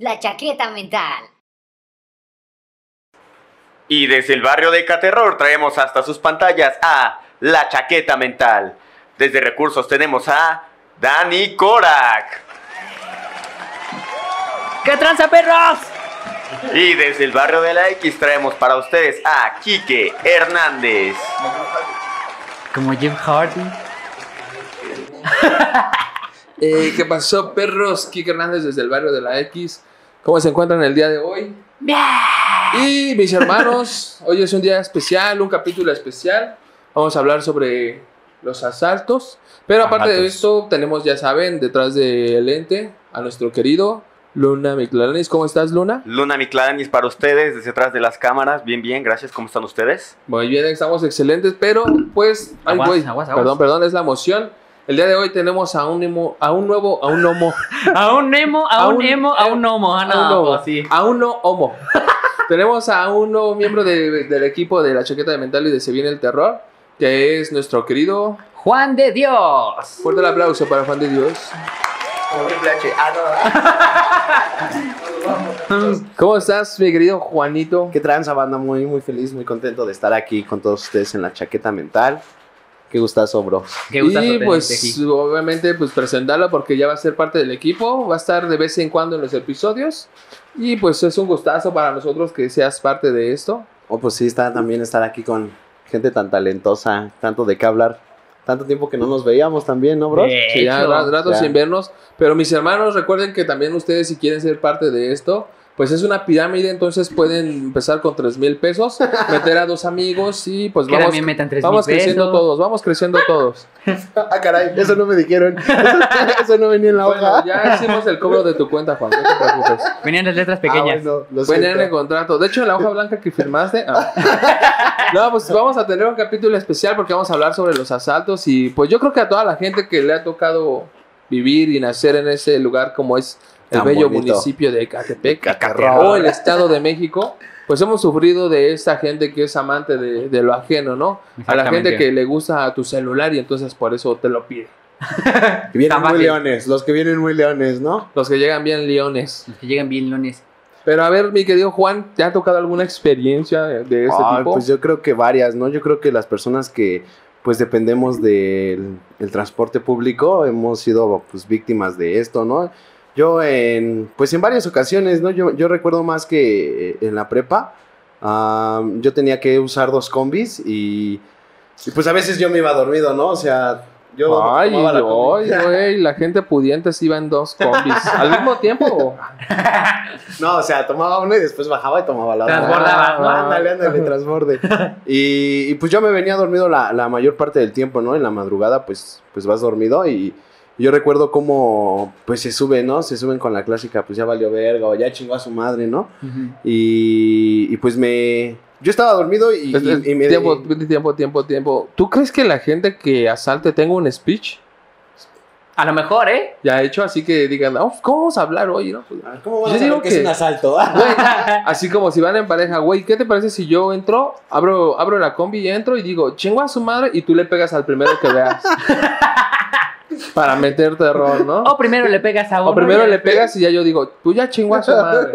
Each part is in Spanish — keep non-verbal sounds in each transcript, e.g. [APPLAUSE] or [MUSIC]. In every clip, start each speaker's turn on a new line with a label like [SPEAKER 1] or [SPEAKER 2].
[SPEAKER 1] La chaqueta mental.
[SPEAKER 2] Y desde el barrio de Caterror traemos hasta sus pantallas a La Chaqueta Mental. Desde Recursos tenemos a Dani Korak.
[SPEAKER 3] ¿Qué tranza, perros?
[SPEAKER 2] Y desde el barrio de la X traemos para ustedes a Quique Hernández.
[SPEAKER 3] Como Jim Hardy. [LAUGHS]
[SPEAKER 4] Eh, ¿Qué pasó, perros? Kike Hernández desde el barrio de la X. ¿Cómo se encuentran el día de hoy? Y mis hermanos, [LAUGHS] hoy es un día especial, un capítulo especial. Vamos a hablar sobre los asaltos. Pero aparte de
[SPEAKER 2] Asaltos.
[SPEAKER 4] esto, tenemos, ya saben, detrás del lente a nuestro querido Luna Miclanis. ¿Cómo estás, Luna?
[SPEAKER 2] Luna Miclanis para ustedes desde atrás de las cámaras. Bien, bien, gracias. ¿Cómo están ustedes?
[SPEAKER 4] Muy bien, estamos excelentes, pero pues, ay,
[SPEAKER 3] Aguas,
[SPEAKER 4] güey,
[SPEAKER 3] aguas, aguas.
[SPEAKER 4] perdón, perdón, es la emoción. El día de hoy tenemos a un emo- a un nuevo, a un homo, [LAUGHS]
[SPEAKER 3] A un emo, a,
[SPEAKER 4] A
[SPEAKER 3] un,
[SPEAKER 4] un-
[SPEAKER 3] emo, a un homo. Ah,
[SPEAKER 4] a un
[SPEAKER 3] no,
[SPEAKER 4] homo,
[SPEAKER 3] sí.
[SPEAKER 4] a un no homo. [LAUGHS] tenemos a un nuevo miembro de- del equipo de la chaqueta de mental y de Se viene el terror, que es nuestro querido.
[SPEAKER 3] Juan de Dios.
[SPEAKER 4] Fuerte el aplauso para Juan de Dios. [LAUGHS] ¿Cómo estás, mi querido Juanito?
[SPEAKER 5] Qué tranza, banda, muy, muy feliz, muy contento de estar aquí con todos ustedes en la chaqueta mental. Qué gustazo, bro.
[SPEAKER 3] Qué gustazo
[SPEAKER 4] y pues
[SPEAKER 3] aquí.
[SPEAKER 4] obviamente pues presentarlo porque ya va a ser parte del equipo, va a estar de vez en cuando en los episodios y pues es un gustazo para nosotros que seas parte de esto.
[SPEAKER 5] Oh, pues sí, está también estar aquí con gente tan talentosa, tanto de qué hablar. Tanto tiempo que no nos veíamos también, ¿no, bro?
[SPEAKER 4] Sí, ya rato sin vernos, pero mis hermanos recuerden que también ustedes si quieren ser parte de esto, pues es una pirámide, entonces pueden empezar con tres mil pesos, [LAUGHS] meter a dos amigos y pues
[SPEAKER 3] Que
[SPEAKER 4] vamos,
[SPEAKER 3] metan tres
[SPEAKER 4] vamos
[SPEAKER 3] mil
[SPEAKER 4] creciendo
[SPEAKER 3] pesos.
[SPEAKER 4] todos, vamos creciendo todos. [LAUGHS]
[SPEAKER 5] Ah, caray, eso no me dijeron. Eso, eso no venía en la
[SPEAKER 4] Bueno,
[SPEAKER 5] hoja.
[SPEAKER 4] ya hicimos el cobro de tu cuenta, Juan, no te preocupes.
[SPEAKER 3] Venían las letras
[SPEAKER 5] Ah,
[SPEAKER 3] pequeñas.
[SPEAKER 5] bueno, siento.
[SPEAKER 4] en el contrato. De hecho, en la hoja blanca que firmaste. ah. [LAUGHS] No, pues vamos a tener un capítulo especial porque vamos a hablar sobre los asaltos. Y pues yo creo que a toda la gente que le ha tocado vivir y nacer en ese lugar como es el bello
[SPEAKER 5] bonito.
[SPEAKER 4] municipio de Ecatepec el Estado de México, pues hemos sufrido de esta gente que es amante de, de lo ajeno, ¿no? A la gente que le gusta tu celular y entonces por eso te lo pide. [LAUGHS]
[SPEAKER 5] Que vienen muy leones, los que vienen muy leones, ¿no?
[SPEAKER 4] Los que llegan bien leones.
[SPEAKER 3] Los que llegan bien lunes.
[SPEAKER 4] Pero a ver, mi querido Juan, ¿te ha tocado alguna experiencia de este tipo?
[SPEAKER 5] Pues yo creo que varias, ¿no? Yo creo que las personas que pues dependemos del el transporte público hemos sido pues víctimas de esto, ¿no? Yo en pues en varias ocasiones, ¿no? Yo, yo recuerdo más que eh, en la prepa ah, yo tenía que usar dos combis y, y, pues a veces yo me iba dormido, ¿no? O sea, yo
[SPEAKER 4] Ay,
[SPEAKER 5] tomaba la
[SPEAKER 4] ay, güey, la gente pudiente se iba en dos combis. ¿Al mismo tiempo? [LAUGHS]
[SPEAKER 5] No, o sea, tomaba una y después bajaba y tomaba la otra.
[SPEAKER 3] Transbordabas, ¿no?
[SPEAKER 5] Ándale, ándale, transborde. [LAUGHS] Y, y, pues yo me venía dormido la, la mayor parte del tiempo, ¿no? En la madrugada, pues, pues vas dormido y yo recuerdo cómo, pues se sube, ¿no? Se suben con la clásica, pues ya valió verga o ya chingó a su madre, ¿no? Y, y pues me... Yo estaba dormido y,
[SPEAKER 4] Es- es-
[SPEAKER 5] y- y me...
[SPEAKER 4] tiempo, tiempo, tiempo, tiempo. ¿Tú crees que la gente que asalte tenga un speech
[SPEAKER 3] A lo mejor, ¿eh?
[SPEAKER 4] ya hecho? Así que digan, "Oh, ¿cómo vamos a hablar hoy? no? Pues,
[SPEAKER 5] ¿Cómo
[SPEAKER 4] Yo
[SPEAKER 5] vas a
[SPEAKER 4] digo
[SPEAKER 5] que,
[SPEAKER 4] que-
[SPEAKER 5] es un asalto? [LAUGHS]
[SPEAKER 4] güey, [LAUGHS] así como si van en pareja, güey, ¿qué te parece si yo entro, abro, abro la combi y entro y digo, chingo a su madre y tú le pegas al primero que veas? [LAUGHS] Para meter terror, ¿no?
[SPEAKER 3] O primero le pegas a uno.
[SPEAKER 4] O primero le pegas y ya yo digo, tú ya chingó a su madre.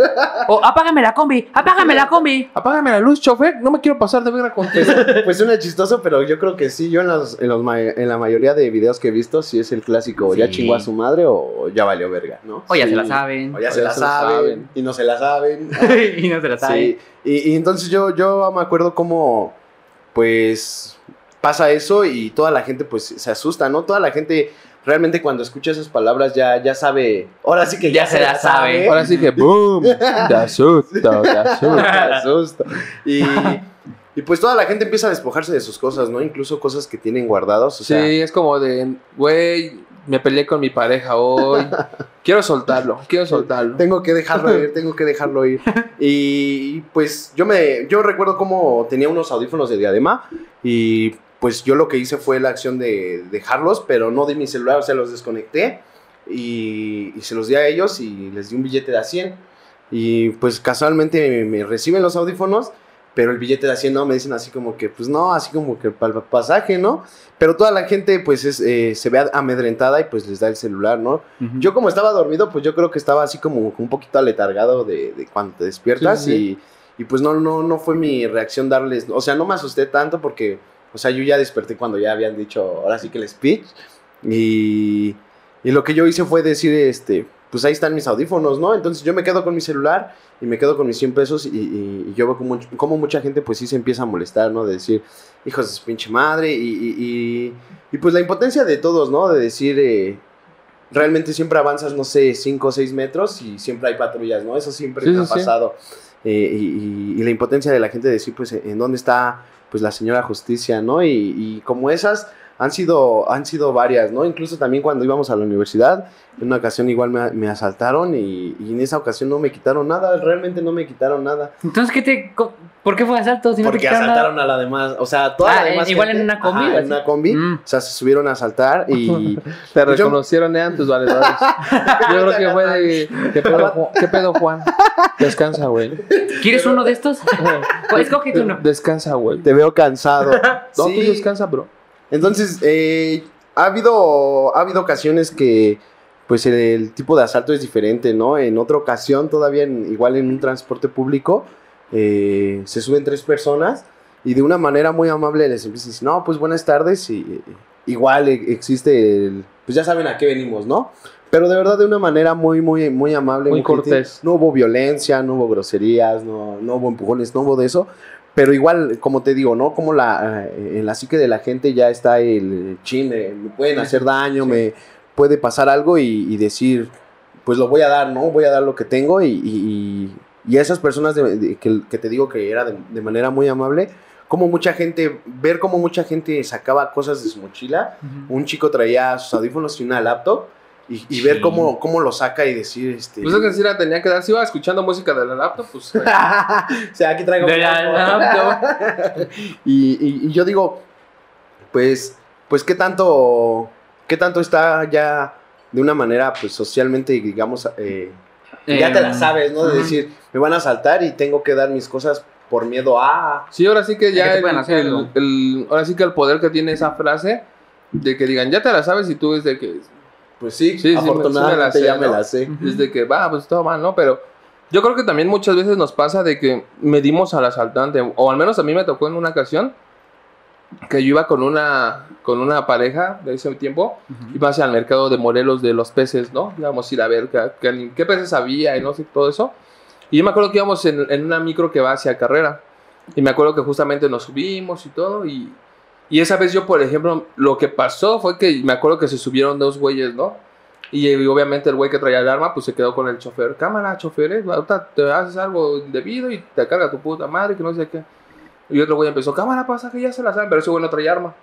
[SPEAKER 3] O apágame la combi, apágame la combi.
[SPEAKER 4] Apágame la luz, chofer, no me quiero pasar de verga contigo.
[SPEAKER 5] Pues suena chistoso, pero yo creo que sí. Yo en, los, en, los en la mayoría de videos que he visto, sí es el clásico, ya chingó a su madre o ya valió verga, ¿no?
[SPEAKER 3] O ya
[SPEAKER 4] Sí.
[SPEAKER 3] se la saben.
[SPEAKER 5] O ya
[SPEAKER 4] O
[SPEAKER 5] se
[SPEAKER 4] ya
[SPEAKER 5] la
[SPEAKER 4] se la
[SPEAKER 5] saben,
[SPEAKER 4] saben.
[SPEAKER 5] y no se la saben. [LAUGHS]
[SPEAKER 3] y no se la saben.
[SPEAKER 5] Sí, y, y entonces yo, yo me acuerdo cómo, pues, pasa eso y toda la gente, pues, se asusta, ¿no? Toda la gente realmente cuando escucha esas palabras ya, ya sabe, ahora sí que ya,
[SPEAKER 3] Ya se la sabe.
[SPEAKER 4] Ahora sí que, boom, [LAUGHS] te asusto, te asusto. [LAUGHS]
[SPEAKER 5] Me asusto. Y, y pues toda la gente empieza a despojarse de sus cosas, ¿no? Incluso cosas que tienen guardados, o sea...
[SPEAKER 4] Sí, es como de, güey, me peleé con mi pareja hoy. Quiero soltarlo, quiero soltarlo.
[SPEAKER 5] Tengo que dejarlo ir, tengo que dejarlo ir. Y pues yo me yo recuerdo cómo tenía unos audífonos de diadema y pues yo lo que hice fue la acción de dejarlos, pero no de mi celular, o sea, los desconecté y, y se los di a ellos y les di un billete de a 100. Y pues casualmente me, me reciben los audífonos pero el billete de 100 no, me dicen así como que, pues no, así como que para el pasaje, ¿no? Pero toda la gente, pues, es, eh, se ve amedrentada y pues les da el celular, ¿no? Yo como estaba dormido, pues yo creo que estaba así como un poquito aletargado de, de cuando te despiertas
[SPEAKER 4] Sí, sí,
[SPEAKER 5] Y, y pues no, no, no fue mi reacción darles, o sea, no me asusté tanto porque, o sea, yo ya desperté cuando ya habían dicho, ahora sí que el speech, y, y lo que yo hice fue decir, este, pues ahí están mis audífonos, ¿no? Entonces yo me quedo con mi celular y me quedo con mis 100 pesos y, y- y yo veo como, como mucha gente pues sí se empieza a molestar, ¿no? De decir, hijos de su pinche madre y, y- y- y, pues la impotencia de todos, ¿no? De decir, eh, realmente siempre avanzas, no sé, 5 o 6 metros y siempre hay patrullas, ¿no? Eso siempre
[SPEAKER 4] Sí,
[SPEAKER 5] me
[SPEAKER 4] sí,
[SPEAKER 5] ha
[SPEAKER 4] sí.
[SPEAKER 5] pasado. Eh, y, y- y la impotencia de la gente de decir, pues, en dónde está pues la señora justicia, ¿no? Y, y como esas han sido, han sido varias, ¿no? Incluso también cuando íbamos a la universidad, en una ocasión igual me, me asaltaron y, y en esa ocasión no me quitaron nada, realmente no me quitaron nada.
[SPEAKER 3] Entonces, ¿qué te, ¿por qué fue asalto? Si no te
[SPEAKER 5] Porque asaltaron
[SPEAKER 3] nada?
[SPEAKER 5] a la demás, o sea, toda
[SPEAKER 3] Ah,
[SPEAKER 5] la demás
[SPEAKER 3] igual
[SPEAKER 5] gente-
[SPEAKER 3] en una combi,
[SPEAKER 5] Ajá,
[SPEAKER 3] ¿o
[SPEAKER 5] en una combi,
[SPEAKER 3] Mm.
[SPEAKER 5] o sea, se subieron a asaltar y... [LAUGHS]
[SPEAKER 4] Te reconocieron de antes, valedores. [LAUGHS] Yo creo que fue de. ¿Qué pedo, ¿Qué pedo, Juan? Descansa, güey.
[SPEAKER 3] ¿Quieres uno de estos? [LAUGHS] Pues, escógete uno.
[SPEAKER 4] Descansa, güey.
[SPEAKER 5] Te veo cansado.
[SPEAKER 4] No,
[SPEAKER 5] Sí.
[SPEAKER 4] tú descansa, bro.
[SPEAKER 5] Entonces, eh, ha, habido, ha habido ocasiones que pues el, tipo de asalto es diferente, ¿no? En otra ocasión, todavía igual en un transporte público, eh, se suben tres personas y de una manera muy amable les empiezan a decir, no, pues buenas tardes y eh, igual e- existe el, pues ya saben a qué venimos, ¿no? Pero de verdad de una manera muy, muy, muy amable.
[SPEAKER 4] Muy
[SPEAKER 5] gentil.
[SPEAKER 4] cortés.
[SPEAKER 5] No hubo violencia, no hubo groserías, no, no hubo empujones, no hubo de eso. Pero igual, como te digo, ¿no? Como la, eh, en la psique de la gente ya está el chin, me pueden hacer daño, me puede pasar algo y, y decir, pues lo voy a dar, ¿no? Voy a dar lo que tengo y, y, y a esas personas de- de- que, que te digo que era de, de manera muy amable, como mucha gente, ver cómo mucha gente sacaba cosas de su mochila, un chico traía sus audífonos y una laptop y, y ver
[SPEAKER 3] Sí.
[SPEAKER 5] cómo, cómo lo saca y decir, este...
[SPEAKER 4] Pues es que sí la tenía que dar. Si iba escuchando música de la laptop, pues. [LAUGHS]
[SPEAKER 5] o sea, aquí traigo
[SPEAKER 3] De
[SPEAKER 5] mi
[SPEAKER 3] la
[SPEAKER 5] laptop. [LAUGHS] y, y- y yo digo, pues, pues qué tanto, qué tanto está ya de una manera, pues socialmente, digamos, eh, ya te la
[SPEAKER 3] Em,
[SPEAKER 5] sabes, ¿no? De decir, me van a asaltar y tengo que dar mis cosas por miedo a...
[SPEAKER 4] Sí, ahora sí que
[SPEAKER 3] Ya
[SPEAKER 4] el, el- el- ahora sí que el poder que tiene esa frase de que digan, ya te la sabes y tú es de que.
[SPEAKER 5] Pues sí,
[SPEAKER 4] Sí, sí, me- sí me la
[SPEAKER 5] afortunadamente
[SPEAKER 4] sé,
[SPEAKER 5] ya me
[SPEAKER 4] ¿no?
[SPEAKER 5] la sé.
[SPEAKER 4] Es de que, va, pues todo mal, ¿no? Pero yo creo que también muchas veces nos pasa de que medimos al asaltante, o al menos a mí me tocó en una ocasión que yo iba con una, con una pareja de ese tiempo,
[SPEAKER 3] Ujú.
[SPEAKER 4] iba hacia el mercado de Morelos de los peces, ¿no? Íbamos a ir a ver qué, qué- qué peces había y no sé, todo eso. Y yo me acuerdo que íbamos en, en una micro que va hacia carrera. Y me acuerdo que justamente nos subimos y todo. Y, y esa vez yo, por ejemplo, lo que pasó fue que me acuerdo que se subieron dos güeyes, ¿no? Y, eh, obviamente el güey que traía el arma, pues se quedó con el chofer. Cámara, chofer, eh, te haces algo indebido y te carga tu puta madre, que no sé qué. Y otro güey empezó, cámara, pasa que ya se la saben, pero ese güey no traía arma.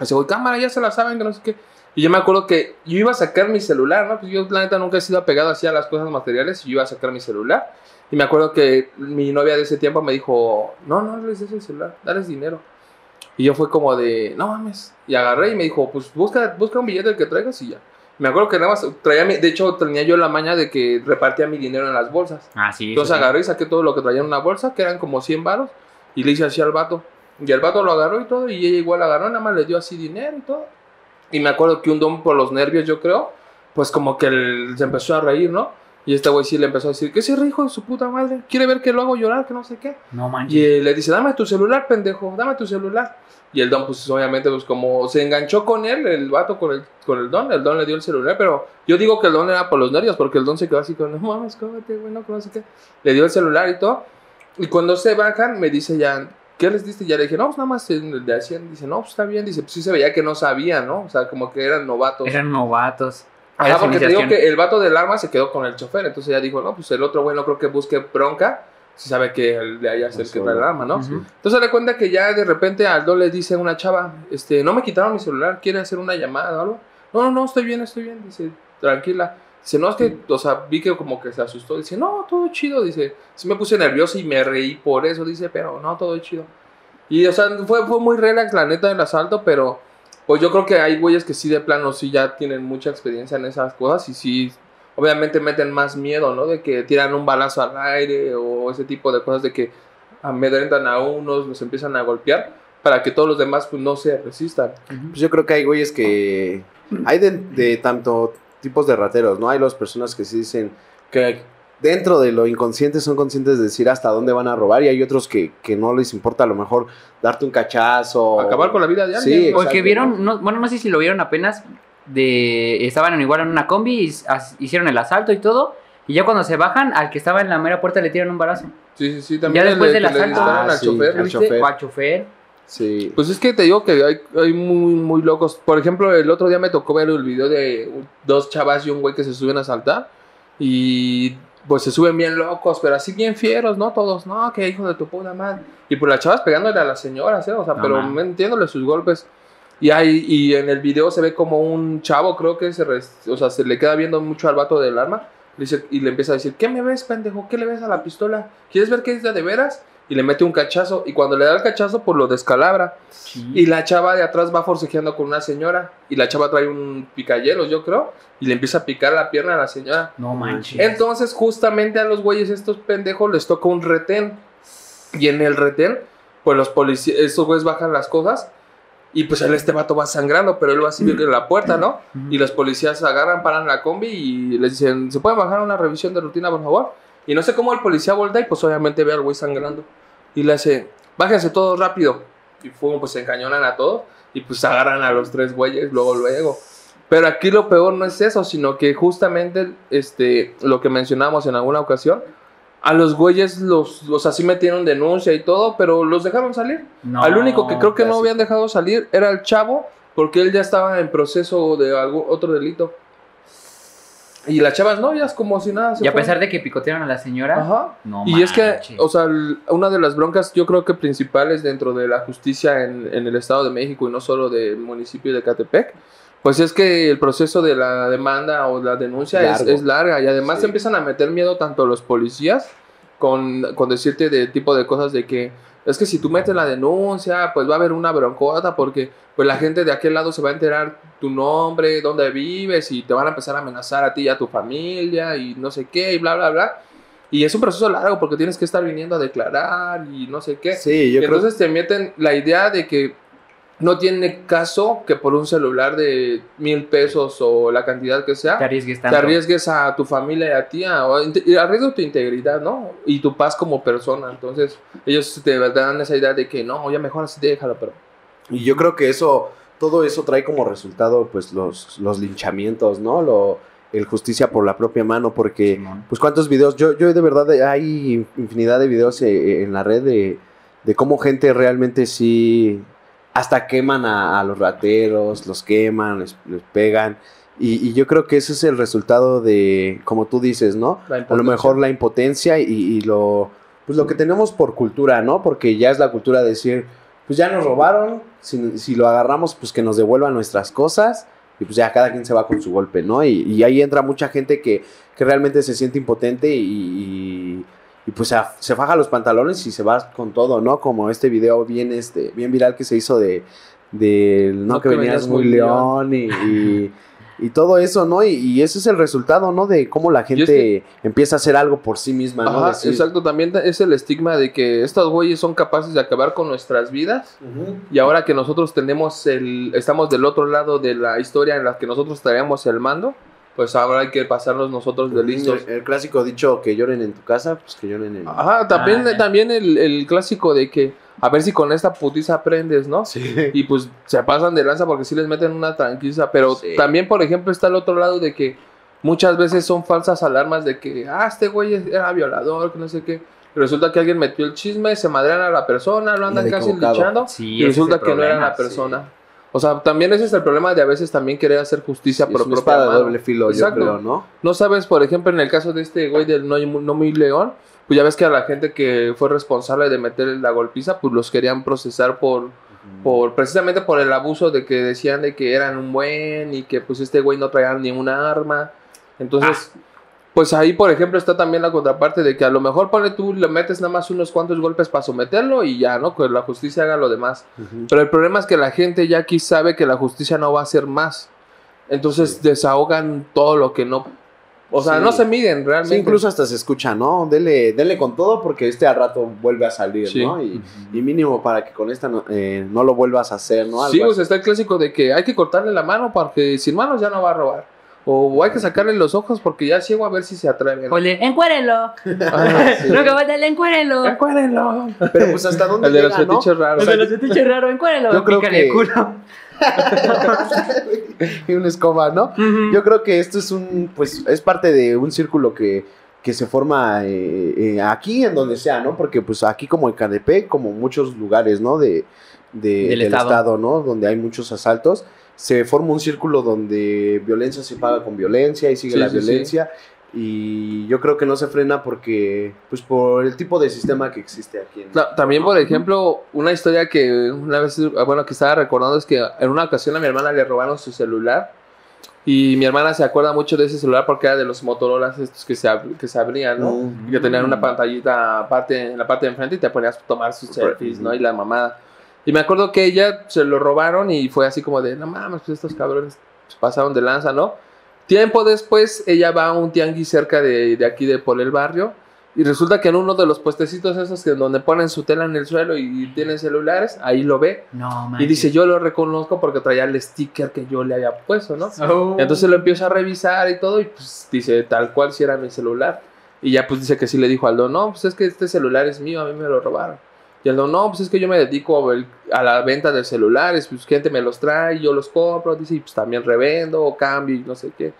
[SPEAKER 4] Ese güey, cámara, ya se la saben, que no sé qué. Y yo me acuerdo que yo iba a sacar mi celular, ¿no? Pues yo, la neta, nunca he sido apegado así a las cosas materiales y yo iba a sacar mi celular. Y me acuerdo que mi novia de ese tiempo me dijo, no, no les des el celular, dales dinero. Y yo fue como de, no mames. Y agarré y me dijo, pues busca, busca un billete el que traigas y ya. Me acuerdo que nada más traía, mi- de hecho tenía yo la maña de que repartía mi dinero en las bolsas.
[SPEAKER 3] Ah, sí.
[SPEAKER 4] Entonces
[SPEAKER 3] sí.
[SPEAKER 4] agarré y saqué todo lo que traía en una bolsa, que eran como 100 varos, y le hice así al vato. Y el vato lo agarró y todo, y ella igual agarró, nada más le dio así dinero y todo. Y me acuerdo que un don por los nervios, yo creo, pues como que él se empezó a reír, ¿no? Y este güey sí le empezó a decir, ¿qué ese hijo de su puta madre? ¿Quiere ver que lo hago llorar? Que no sé qué.
[SPEAKER 3] No manches.
[SPEAKER 4] Y eh, le dice, dame tu celular, pendejo, dame tu celular. Y el don, pues obviamente, pues como se enganchó con él, el vato con el, con el don, el don le dio el celular, pero yo digo que el don era por los nervios, porque el don se quedó así con, no mames, cómete, güey, no, que no sé qué. Le dio el celular y todo. Y cuando se bajan, me dice ya, ¿qué les diste? Ya le dije, no, pues nada más el de hacían. Dice, no, pues está bien. Dice, pues sí se veía que no sabían, ¿no? O sea, como que eran novatos.
[SPEAKER 3] Eran novatos.
[SPEAKER 4] Ajá, porque te digo que el vato del arma se quedó con el chofer, entonces ya dijo, no, pues el otro güey no creo que busque bronca, si sabe que el de allá es el que trae el arma, ¿no?
[SPEAKER 3] Ujú.
[SPEAKER 4] Entonces le cuenta que ya de repente al don le dice a una chava, este, no me quitaron mi celular, ¿quiere hacer una llamada o algo? No, no, no, estoy bien, estoy bien, dice, tranquila. Dice, no, es que, o sea, vi que como que se asustó. Dice, no, todo chido. Dice, sí me puse nervioso y me reí por eso. Dice, pero no, todo chido. Y, o sea, fue, fue muy relax la neta del asalto, pero pues yo creo que hay güeyes que sí de plano sí ya tienen mucha experiencia en esas cosas y sí, obviamente meten más miedo, ¿no? De que tiran un balazo al aire o ese tipo de cosas de que amedrentan a unos, los empiezan a golpear para que todos los demás pues, no se resistan.
[SPEAKER 5] Pues yo creo que hay güeyes que. Hay de, de tanto tipos de rateros, ¿no? Hay las personas que sí dicen que dentro de lo inconsciente son conscientes de decir hasta dónde van a robar y hay otros que, que no les importa a lo mejor darte un cachazo.
[SPEAKER 4] Acabar con la vida de
[SPEAKER 5] Sí,
[SPEAKER 4] alguien.
[SPEAKER 5] exacto.
[SPEAKER 3] Porque vieron, no- bueno, no sé si lo vieron apenas, de estaban en- igual en una combi, y as- hicieron el asalto y todo, y ya cuando se bajan, al que estaba en la mera puerta le tiran un barazo.
[SPEAKER 4] Sí, sí, sí. También
[SPEAKER 3] Ya después del
[SPEAKER 4] que
[SPEAKER 3] asalto.
[SPEAKER 5] Ah,
[SPEAKER 4] al
[SPEAKER 5] sí,
[SPEAKER 4] chofer.
[SPEAKER 5] al
[SPEAKER 3] ¿Viste?
[SPEAKER 5] chofer.
[SPEAKER 3] O al chofer.
[SPEAKER 5] Sí.
[SPEAKER 4] Pues es que te digo que hay, hay muy, muy locos. Por ejemplo, el otro día me tocó ver el video de dos chavas y un güey que se suben a saltar. Y pues se suben bien locos, pero así bien fieros, ¿no? Todos, no, que hijo de tu puta madre. Y pues las chavas pegándole a las señoras, ¿eh? O sea,
[SPEAKER 3] No,
[SPEAKER 4] pero
[SPEAKER 3] man.
[SPEAKER 4] metiéndole sus golpes. Y, hay, y en el video se ve como un chavo, creo que se, o sea, se le queda viendo mucho al vato del arma. Le dice, y le empieza a decir, ¿qué me ves, pendejo? ¿Qué le ves a la pistola? ¿Quieres ver qué es de de veras? Y le mete un cachazo. Y cuando le da el cachazo, pues lo descalabra. Y la chava de atrás va forcejeando con una señora. Y la chava trae un picayelos, yo creo. Y le empieza a picar la pierna a la señora.
[SPEAKER 3] No manches.
[SPEAKER 4] Entonces, justamente a los güeyes, estos pendejos, les toca un retén. Y en el retén, pues los policías, estos güeyes bajan las cosas. Y pues él, este vato va sangrando, pero él va así en la puerta, ¿no? Y los policías agarran, paran la combi y les dicen, ¿se puede bajar una revisión de rutina, por favor? Y no sé cómo el policía voltea y pues obviamente ve al güey sangrando. Y le hace, bájense todos rápido. Y fuego, pues se encañonan a todos y pues agarran a los tres güeyes luego, luego. Pero aquí lo peor no es eso, sino que justamente este, lo que mencionamos en alguna ocasión, a los güeyes los, los así metieron denuncia y todo, pero los dejaron salir.
[SPEAKER 3] No,
[SPEAKER 4] Al único que creo que no habían dejado salir era el chavo, porque él ya estaba en proceso de algún otro delito. Y las chavas no, ellas como si nada. se
[SPEAKER 3] Y a
[SPEAKER 4] fueron.
[SPEAKER 3] pesar de que picotearon a la señora,
[SPEAKER 4] Ajá.
[SPEAKER 3] no
[SPEAKER 4] Y es que, o sea, una de las broncas yo creo que principales dentro de la justicia en, en el Estado de México y no solo del municipio de Catepec, pues es que el proceso de la demanda o la denuncia es,
[SPEAKER 5] Largo.
[SPEAKER 4] es larga y además
[SPEAKER 5] Sí.
[SPEAKER 4] se empiezan a meter miedo tanto los policías con, con decirte de tipo de cosas de que es que si tú metes la denuncia, pues va a haber una broncota porque pues la gente de aquel lado se va a enterar tu nombre, dónde vives y te van a empezar a amenazar a ti y a tu familia y no sé qué y bla, bla, bla. Y es un proceso largo porque tienes que estar viniendo a declarar y no sé qué.
[SPEAKER 5] Sí, yo
[SPEAKER 4] y
[SPEAKER 5] creo
[SPEAKER 4] entonces te meten la idea de que no tiene caso que por un celular de mil pesos o la cantidad que sea,
[SPEAKER 3] te arriesgues
[SPEAKER 4] te arriesgues a tu familia y a ti, a, y arriesgas tu integridad, ¿no? Y tu paz como persona. Entonces, ellos te dan esa idea de que no, ya mejor así déjalo, pero.
[SPEAKER 5] Y yo creo que eso, todo eso trae como resultado, pues, los, los linchamientos, ¿no? Lo, el justicia por la propia mano, porque, pues, ¿cuántos videos? Yo, yo de verdad, hay infinidad de videos eh, en la red de, de cómo gente realmente sí, hasta queman a, a los rateros, los queman, les, les pegan. Y, y yo creo que ese es el resultado de, como tú dices, ¿no? A lo mejor la impotencia y, y lo pues lo que tenemos por cultura, ¿no? Porque ya es la cultura de decir, pues ya nos robaron, si, si lo agarramos, pues que nos devuelvan nuestras cosas y pues ya cada quien se va con su golpe, ¿no? Y, y ahí entra mucha gente que, que realmente se siente impotente y, y- pues se, se faja los pantalones y se va con todo, ¿no? Como este video bien, este, bien viral que se hizo de, de no, que, venías muy león, y- y [LAUGHS] y todo eso, ¿no? Y, y ese es el resultado, ¿no? De cómo la gente
[SPEAKER 4] que-
[SPEAKER 5] empieza a hacer algo por sí misma, ¿no?
[SPEAKER 4] Ajá,
[SPEAKER 5] Decir,
[SPEAKER 4] exacto, también es el estigma de que estos güeyes son capaces de acabar con nuestras vidas y ahora que nosotros tenemos el, estamos del otro lado de la historia en la que nosotros traíamos el mando, pues ahora hay que pasarnos nosotros de listos.
[SPEAKER 5] El, el clásico dicho que lloren en tu casa, pues que lloren en...
[SPEAKER 4] Ajá, también,
[SPEAKER 3] Ah,
[SPEAKER 4] también el, el clásico de que a ver si con esta putiza aprendes, ¿no?
[SPEAKER 5] Sí.
[SPEAKER 4] Y pues se pasan de lanza porque sí les meten una tranquiliza. Pero
[SPEAKER 5] Sí.
[SPEAKER 4] también, por ejemplo, está el otro lado de que muchas veces son falsas alarmas de que, ah, este güey era violador, que no sé qué. Resulta que alguien metió el chisme, se madrean a la persona, lo andan casi linchando.
[SPEAKER 3] Sí,
[SPEAKER 4] y resulta que no era la persona. O sea, también ese es el problema de a veces también querer hacer justicia
[SPEAKER 5] es
[SPEAKER 4] por
[SPEAKER 5] una
[SPEAKER 4] propia
[SPEAKER 5] espada
[SPEAKER 4] mano.
[SPEAKER 5] doble filo,
[SPEAKER 4] Exacto.
[SPEAKER 5] yo creo, ¿no?
[SPEAKER 4] No sabes, por ejemplo, en el caso de este güey del no, no muy león, pues ya ves que a la gente que fue responsable de meter la golpiza, pues los querían procesar por, por precisamente por el abuso de que decían de que eran un buen y que pues este güey no traía ni una arma. Entonces, pues ahí, por ejemplo, está también la contraparte de que a lo mejor pone tú, le metes nada más unos cuantos golpes para someterlo y ya, ¿no? Que la justicia haga lo demás. Pero el problema es que la gente ya aquí sabe que la justicia no va a hacer más. Entonces
[SPEAKER 5] Sí.
[SPEAKER 4] desahogan todo lo que no O sea,
[SPEAKER 5] Sí.
[SPEAKER 4] no se miden
[SPEAKER 5] Sí,
[SPEAKER 4] realmente.
[SPEAKER 5] incluso hasta se escucha, ¿no? Dele, dele con todo porque este al rato vuelve a salir,
[SPEAKER 4] Sí.
[SPEAKER 5] ¿no? Y, y mínimo para que con esta no, eh, no lo vuelvas a hacer, ¿no? Algo
[SPEAKER 4] Sí, pues
[SPEAKER 5] así.
[SPEAKER 4] está el clásico de que hay que cortarle la mano porque sin manos ya no va a robar. O hay que sacarle los ojos porque ya ciego a ver si se atreve. ¿no?
[SPEAKER 3] Oye, encuérenlo.
[SPEAKER 4] Ah, [LAUGHS] sí.
[SPEAKER 3] No, que dale, encuérenlo.
[SPEAKER 5] Pero pues hasta dónde
[SPEAKER 4] El de los
[SPEAKER 5] llega, ¿no?
[SPEAKER 4] fetiches raros.
[SPEAKER 3] El de los fetiches raro, encuérenlo.
[SPEAKER 5] yo creo que-
[SPEAKER 3] el culo. [LAUGHS]
[SPEAKER 5] y una escoba, ¿no? Yo creo que esto es un, pues, es parte de un círculo que, que se forma eh, eh, aquí en donde sea, ¿no? Porque pues aquí como en Canepé, como muchos lugares, ¿no? De, de-
[SPEAKER 3] Del
[SPEAKER 5] del,
[SPEAKER 3] estado.
[SPEAKER 5] estado. ¿no? Donde hay muchos asaltos, se forma un círculo donde violencia se paga con violencia y sigue
[SPEAKER 4] Sí,
[SPEAKER 5] la
[SPEAKER 4] sí, sí.
[SPEAKER 5] violencia. Y yo creo que no se frena porque, pues por el tipo de sistema que existe aquí. En,
[SPEAKER 4] También, por ejemplo, una historia que una vez, bueno, que estaba recordando es que en una ocasión a mi hermana le robaron su celular y mi hermana se acuerda mucho de ese celular porque era de los Motorola estos que se, que se abrían, ¿no?
[SPEAKER 5] Mm.
[SPEAKER 4] Y que tenían una pantallita aparte, en la parte de enfrente y te ponías a tomar sus selfies, ¿no? Y la mamada. Y me acuerdo que ella se lo robaron y fue así como de, no mames, pues estos cabrones pasaron de lanza, ¿no? Tiempo después, ella va a un tianguis cerca de, de aquí de por el barrio y resulta que en uno de los puestecitos esos que donde ponen su tela en el suelo y tienen celulares, ahí lo ve.
[SPEAKER 3] No.
[SPEAKER 4] Y dice, yo lo reconozco porque traía el sticker que yo le había puesto, ¿no?
[SPEAKER 3] Oh.
[SPEAKER 4] Entonces lo empieza a revisar y todo y pues dice, tal cual si era mi celular. Y ya pues dice que sí le dijo al don, no, pues es que este celular es mío, a mí me lo robaron. Y don, no, pues es que yo me dedico a la venta de celulares, pues gente me los trae, yo los compro, dice, y pues también revendo o cambio y no sé qué.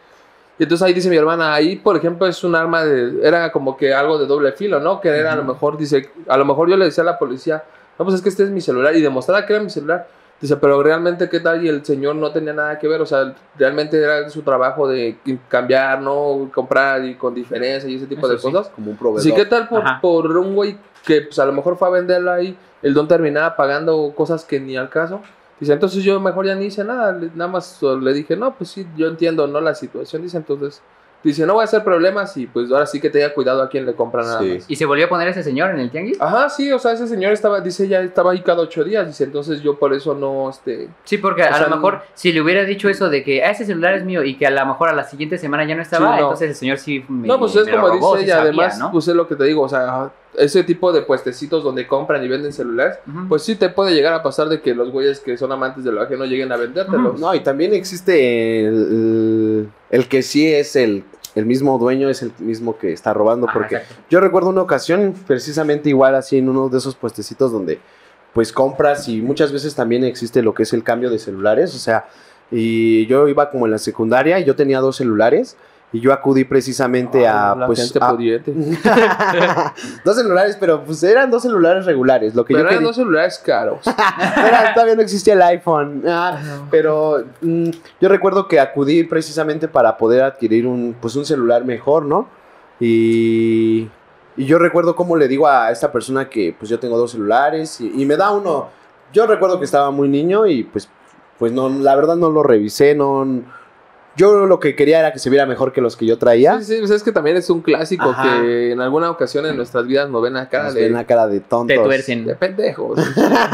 [SPEAKER 4] Y entonces ahí dice mi hermana, ahí por ejemplo es un arma de, era como que algo de doble filo, ¿no? Que era a lo mejor, dice, a lo mejor yo le decía a la policía, no, pues es que este es mi celular y demostraba que era mi celular. Dice, pero realmente qué tal y el señor no tenía nada que ver, o sea, realmente era su trabajo de cambiar, ¿no? Comprar y con diferencia y ese tipo
[SPEAKER 3] Eso
[SPEAKER 4] de
[SPEAKER 3] sí.
[SPEAKER 4] cosas.
[SPEAKER 5] como un proveedor.
[SPEAKER 4] Sí, ¿qué tal por,
[SPEAKER 3] Ajá.
[SPEAKER 4] por un güey que pues, a lo mejor fue a venderlo ahí, el don terminaba pagando cosas que ni al caso? Dice, entonces yo mejor ya ni hice nada, nada más le dije, no, pues sí, yo entiendo, ¿no? La situación, dice, entonces, dice, no voy a hacer problemas y pues ahora sí que tenga cuidado a quien le compra nada
[SPEAKER 5] Sí.
[SPEAKER 4] más.
[SPEAKER 3] ¿Y se volvió a poner ese señor en el tianguis?
[SPEAKER 4] Ajá, sí, o sea, ese señor estaba, dice, ya estaba ahí cada ocho días, dice, entonces yo por eso no, este...
[SPEAKER 3] Sí, porque a
[SPEAKER 4] sea,
[SPEAKER 3] lo mejor si le hubiera dicho eso de que ah, ese celular es mío y que a lo mejor a la siguiente semana ya no estaba,
[SPEAKER 4] Sí, no.
[SPEAKER 3] entonces el señor sí me
[SPEAKER 4] No, pues es como
[SPEAKER 3] robó,
[SPEAKER 4] dice ella,
[SPEAKER 3] sabía,
[SPEAKER 4] además,
[SPEAKER 3] ¿no?
[SPEAKER 4] pues es lo que te digo, o sea, ese tipo de puestecitos donde compran y venden celulares, pues sí te puede llegar a pasar de que los güeyes que son amantes de lo ajeno lleguen a vendértelos.
[SPEAKER 5] No, y también existe el que sí es el, el mismo dueño, es el mismo que está robando. Porque yo recuerdo una ocasión, precisamente igual así, en uno de esos puestecitos donde pues compras y muchas veces también existe lo que es el cambio de celulares. O sea, y yo iba como en la secundaria y yo tenía dos celulares. Y yo acudí precisamente
[SPEAKER 4] Ah,
[SPEAKER 5] a,
[SPEAKER 4] la
[SPEAKER 5] pues,
[SPEAKER 4] gente
[SPEAKER 5] a-
[SPEAKER 4] pudiente. [LAUGHS]
[SPEAKER 5] dos celulares, pero pues eran dos celulares regulares. Lo que
[SPEAKER 4] Pero
[SPEAKER 5] yo
[SPEAKER 4] eran
[SPEAKER 5] quería-
[SPEAKER 4] dos celulares caros. [LAUGHS]
[SPEAKER 5] Era- todavía no existía el iPhone. Ah, pero mm, yo recuerdo que acudí precisamente para poder adquirir un, pues un celular mejor, ¿no? Y, y yo recuerdo cómo le digo a esta persona que pues yo tengo dos celulares y, y me da uno. Yo recuerdo que estaba muy niño y pues, pues no, la verdad no lo revisé, no... Yo lo que quería era que se viera mejor que los que yo traía.
[SPEAKER 4] Sí, sí, pues es que también es un clásico
[SPEAKER 5] Ajá.
[SPEAKER 4] que en alguna ocasión en nuestras vidas nos ven a cara
[SPEAKER 5] Nos
[SPEAKER 4] de,
[SPEAKER 5] ven la cara de tontos.
[SPEAKER 3] Te tuercen.
[SPEAKER 4] de pendejos.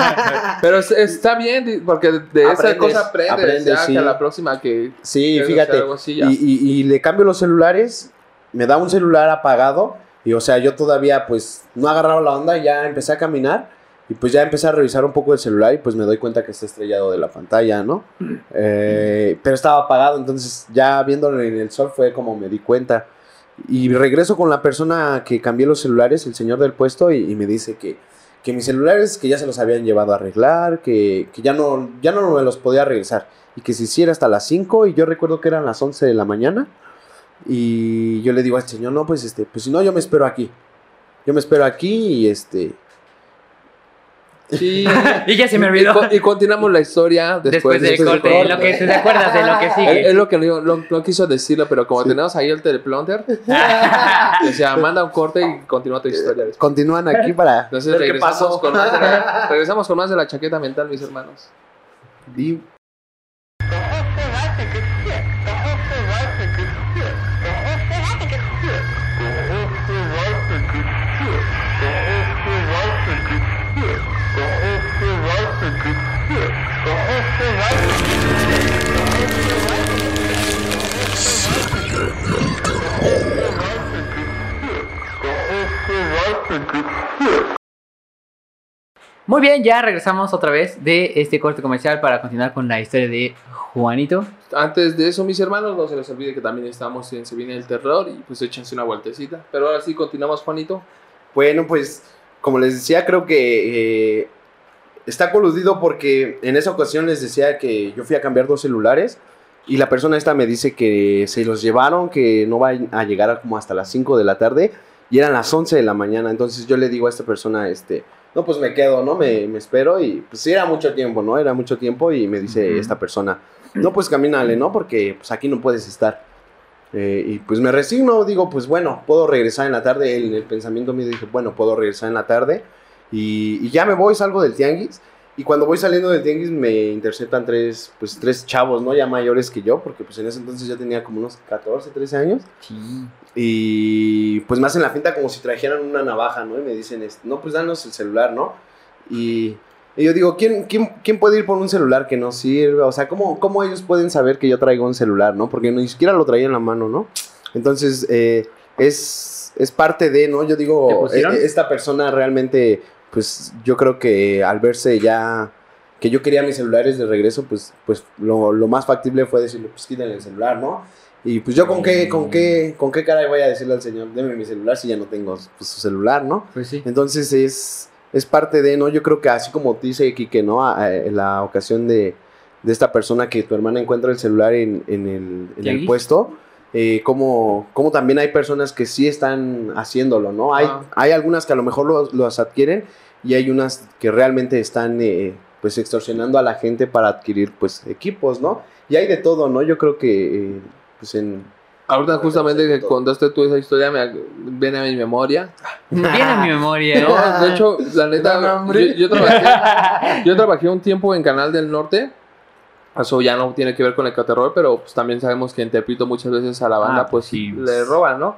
[SPEAKER 4] [LAUGHS] Pero es- está bien, porque de esa
[SPEAKER 5] Aprendes,
[SPEAKER 4] cosa aprendes,
[SPEAKER 5] aprendes,
[SPEAKER 4] ya
[SPEAKER 5] sí.
[SPEAKER 4] que a la próxima que
[SPEAKER 5] Sí, fíjate.
[SPEAKER 4] hacer algo así, ya.
[SPEAKER 5] y, y- y le cambio los celulares, me da un celular apagado y o sea, yo todavía pues no agarraba la onda, ya empecé a caminar y pues ya empecé a revisar un poco el celular y pues me doy cuenta que está estrellado de la pantalla, ¿no? Eh, pero estaba apagado, entonces ya viéndolo en el sol fue como me di cuenta. Y regreso con la persona que cambié los celulares, el señor del puesto, y, me dice que, que mis celulares que ya se los habían llevado a arreglar, que, que ya, no, ya no me los podía regresar y que se hiciera hasta las 5 y yo recuerdo que eran las 11 de la mañana y yo le digo al señor, no, pues este, pues si no yo me espero aquí. Yo me espero aquí y este
[SPEAKER 4] Sí. [LAUGHS]
[SPEAKER 3] Y ya se me olvidó.
[SPEAKER 4] y continuamos la historia después,
[SPEAKER 3] Después del
[SPEAKER 4] después del
[SPEAKER 3] corte,
[SPEAKER 4] corte.
[SPEAKER 3] lo que te acuerdas de lo que sigue.
[SPEAKER 4] es lo que no, no- no quiso decirlo, pero como
[SPEAKER 5] Sí.
[SPEAKER 4] tenemos ahí el teleprompter, [LAUGHS] decía, manda un corte y continúa tu historia después.
[SPEAKER 5] continúan aquí para
[SPEAKER 4] Entonces
[SPEAKER 5] ver qué
[SPEAKER 4] regresamos
[SPEAKER 5] pasó.
[SPEAKER 4] con, más de la, [LAUGHS] regresamos con más de la chaqueta mental, mis hermanos.
[SPEAKER 5] Y-
[SPEAKER 3] Muy bien, ya regresamos otra vez de este corte comercial para continuar con la historia de Juanito.
[SPEAKER 4] Antes de eso, mis hermanos, no se les olvide que también estamos en Se viene el terror y pues échense una vueltecita. Pero ahora sí, continuamos, Juanito.
[SPEAKER 5] Bueno, pues como les decía, creo que eh, está coludido porque en esa ocasión les decía que yo fui a cambiar dos celulares y la persona esta me dice que se los llevaron, que no va a llegar como hasta las 5 de la tarde y eran las 11 de la mañana. Entonces yo le digo a esta persona, este, no, pues me quedo, ¿no? Me, me espero y pues sí era mucho tiempo, ¿no? Era mucho tiempo y me dice esta persona, no, pues camínale, ¿no? Porque pues aquí no puedes estar. Eh, y pues me resigno, digo, pues bueno, puedo regresar en la tarde. En el pensamiento mío dije, bueno, puedo regresar en la tarde. Y, y ya me voy, salgo del tianguis. Y cuando voy saliendo del tianguis me interceptan tres, pues tres chavos, ¿no? Ya mayores que yo, porque pues en ese entonces yo tenía como unos 14, 13 años.
[SPEAKER 3] Sí.
[SPEAKER 5] Y pues me hacen la finta como si trajeran una navaja, ¿no? Y me dicen, no, pues danos el celular, ¿no? Y, y yo digo, ¿quién, quién, quién puede ir por un celular que no sirve? O sea, ¿cómo, ¿cómo ellos pueden saber que yo traigo un celular, ¿no? Porque ni siquiera lo traía en la mano, ¿no? Entonces, eh, es, es parte de, ¿no? Yo
[SPEAKER 3] ¿Te
[SPEAKER 5] digo,
[SPEAKER 3] pusieron?
[SPEAKER 5] e- esta persona realmente, pues yo creo que al verse ya que yo quería mis celulares de regreso, pues, pues lo, lo más factible fue decirle, pues quítenle el celular, ¿no? Y pues yo con qué, con qué, con qué cara voy a decirle al señor, deme mi celular si ya no tengo pues, su celular, ¿no?
[SPEAKER 3] Pues sí.
[SPEAKER 5] Entonces es, es parte de, ¿no? Yo creo que así como dice Kike, ¿no? A- la ocasión de, de esta persona que tu hermana encuentra el celular en, en el, en el puesto, eh, como, como también hay personas que sí están haciéndolo, ¿no? Hay,
[SPEAKER 4] Ah.
[SPEAKER 5] hay algunas que a lo mejor los, los adquieren y hay unas que realmente están, eh, pues, extorsionando a la gente para adquirir, pues, equipos, ¿no? Y hay de todo, ¿no? Yo creo que, eh, pues, en...
[SPEAKER 4] Ahorita justamente que contaste tú esa historia, me viene a mi memoria.
[SPEAKER 3] Viene a mi memoria.
[SPEAKER 4] No, de hecho, la neta, yo, yo trabajé, yo trabajé un tiempo en Canal del Norte. Eso ya no tiene que ver con el caterror, pero pues también sabemos que en Tepito muchas veces a la banda
[SPEAKER 3] Ah,
[SPEAKER 4] pues
[SPEAKER 3] sí.
[SPEAKER 4] le roban, ¿no?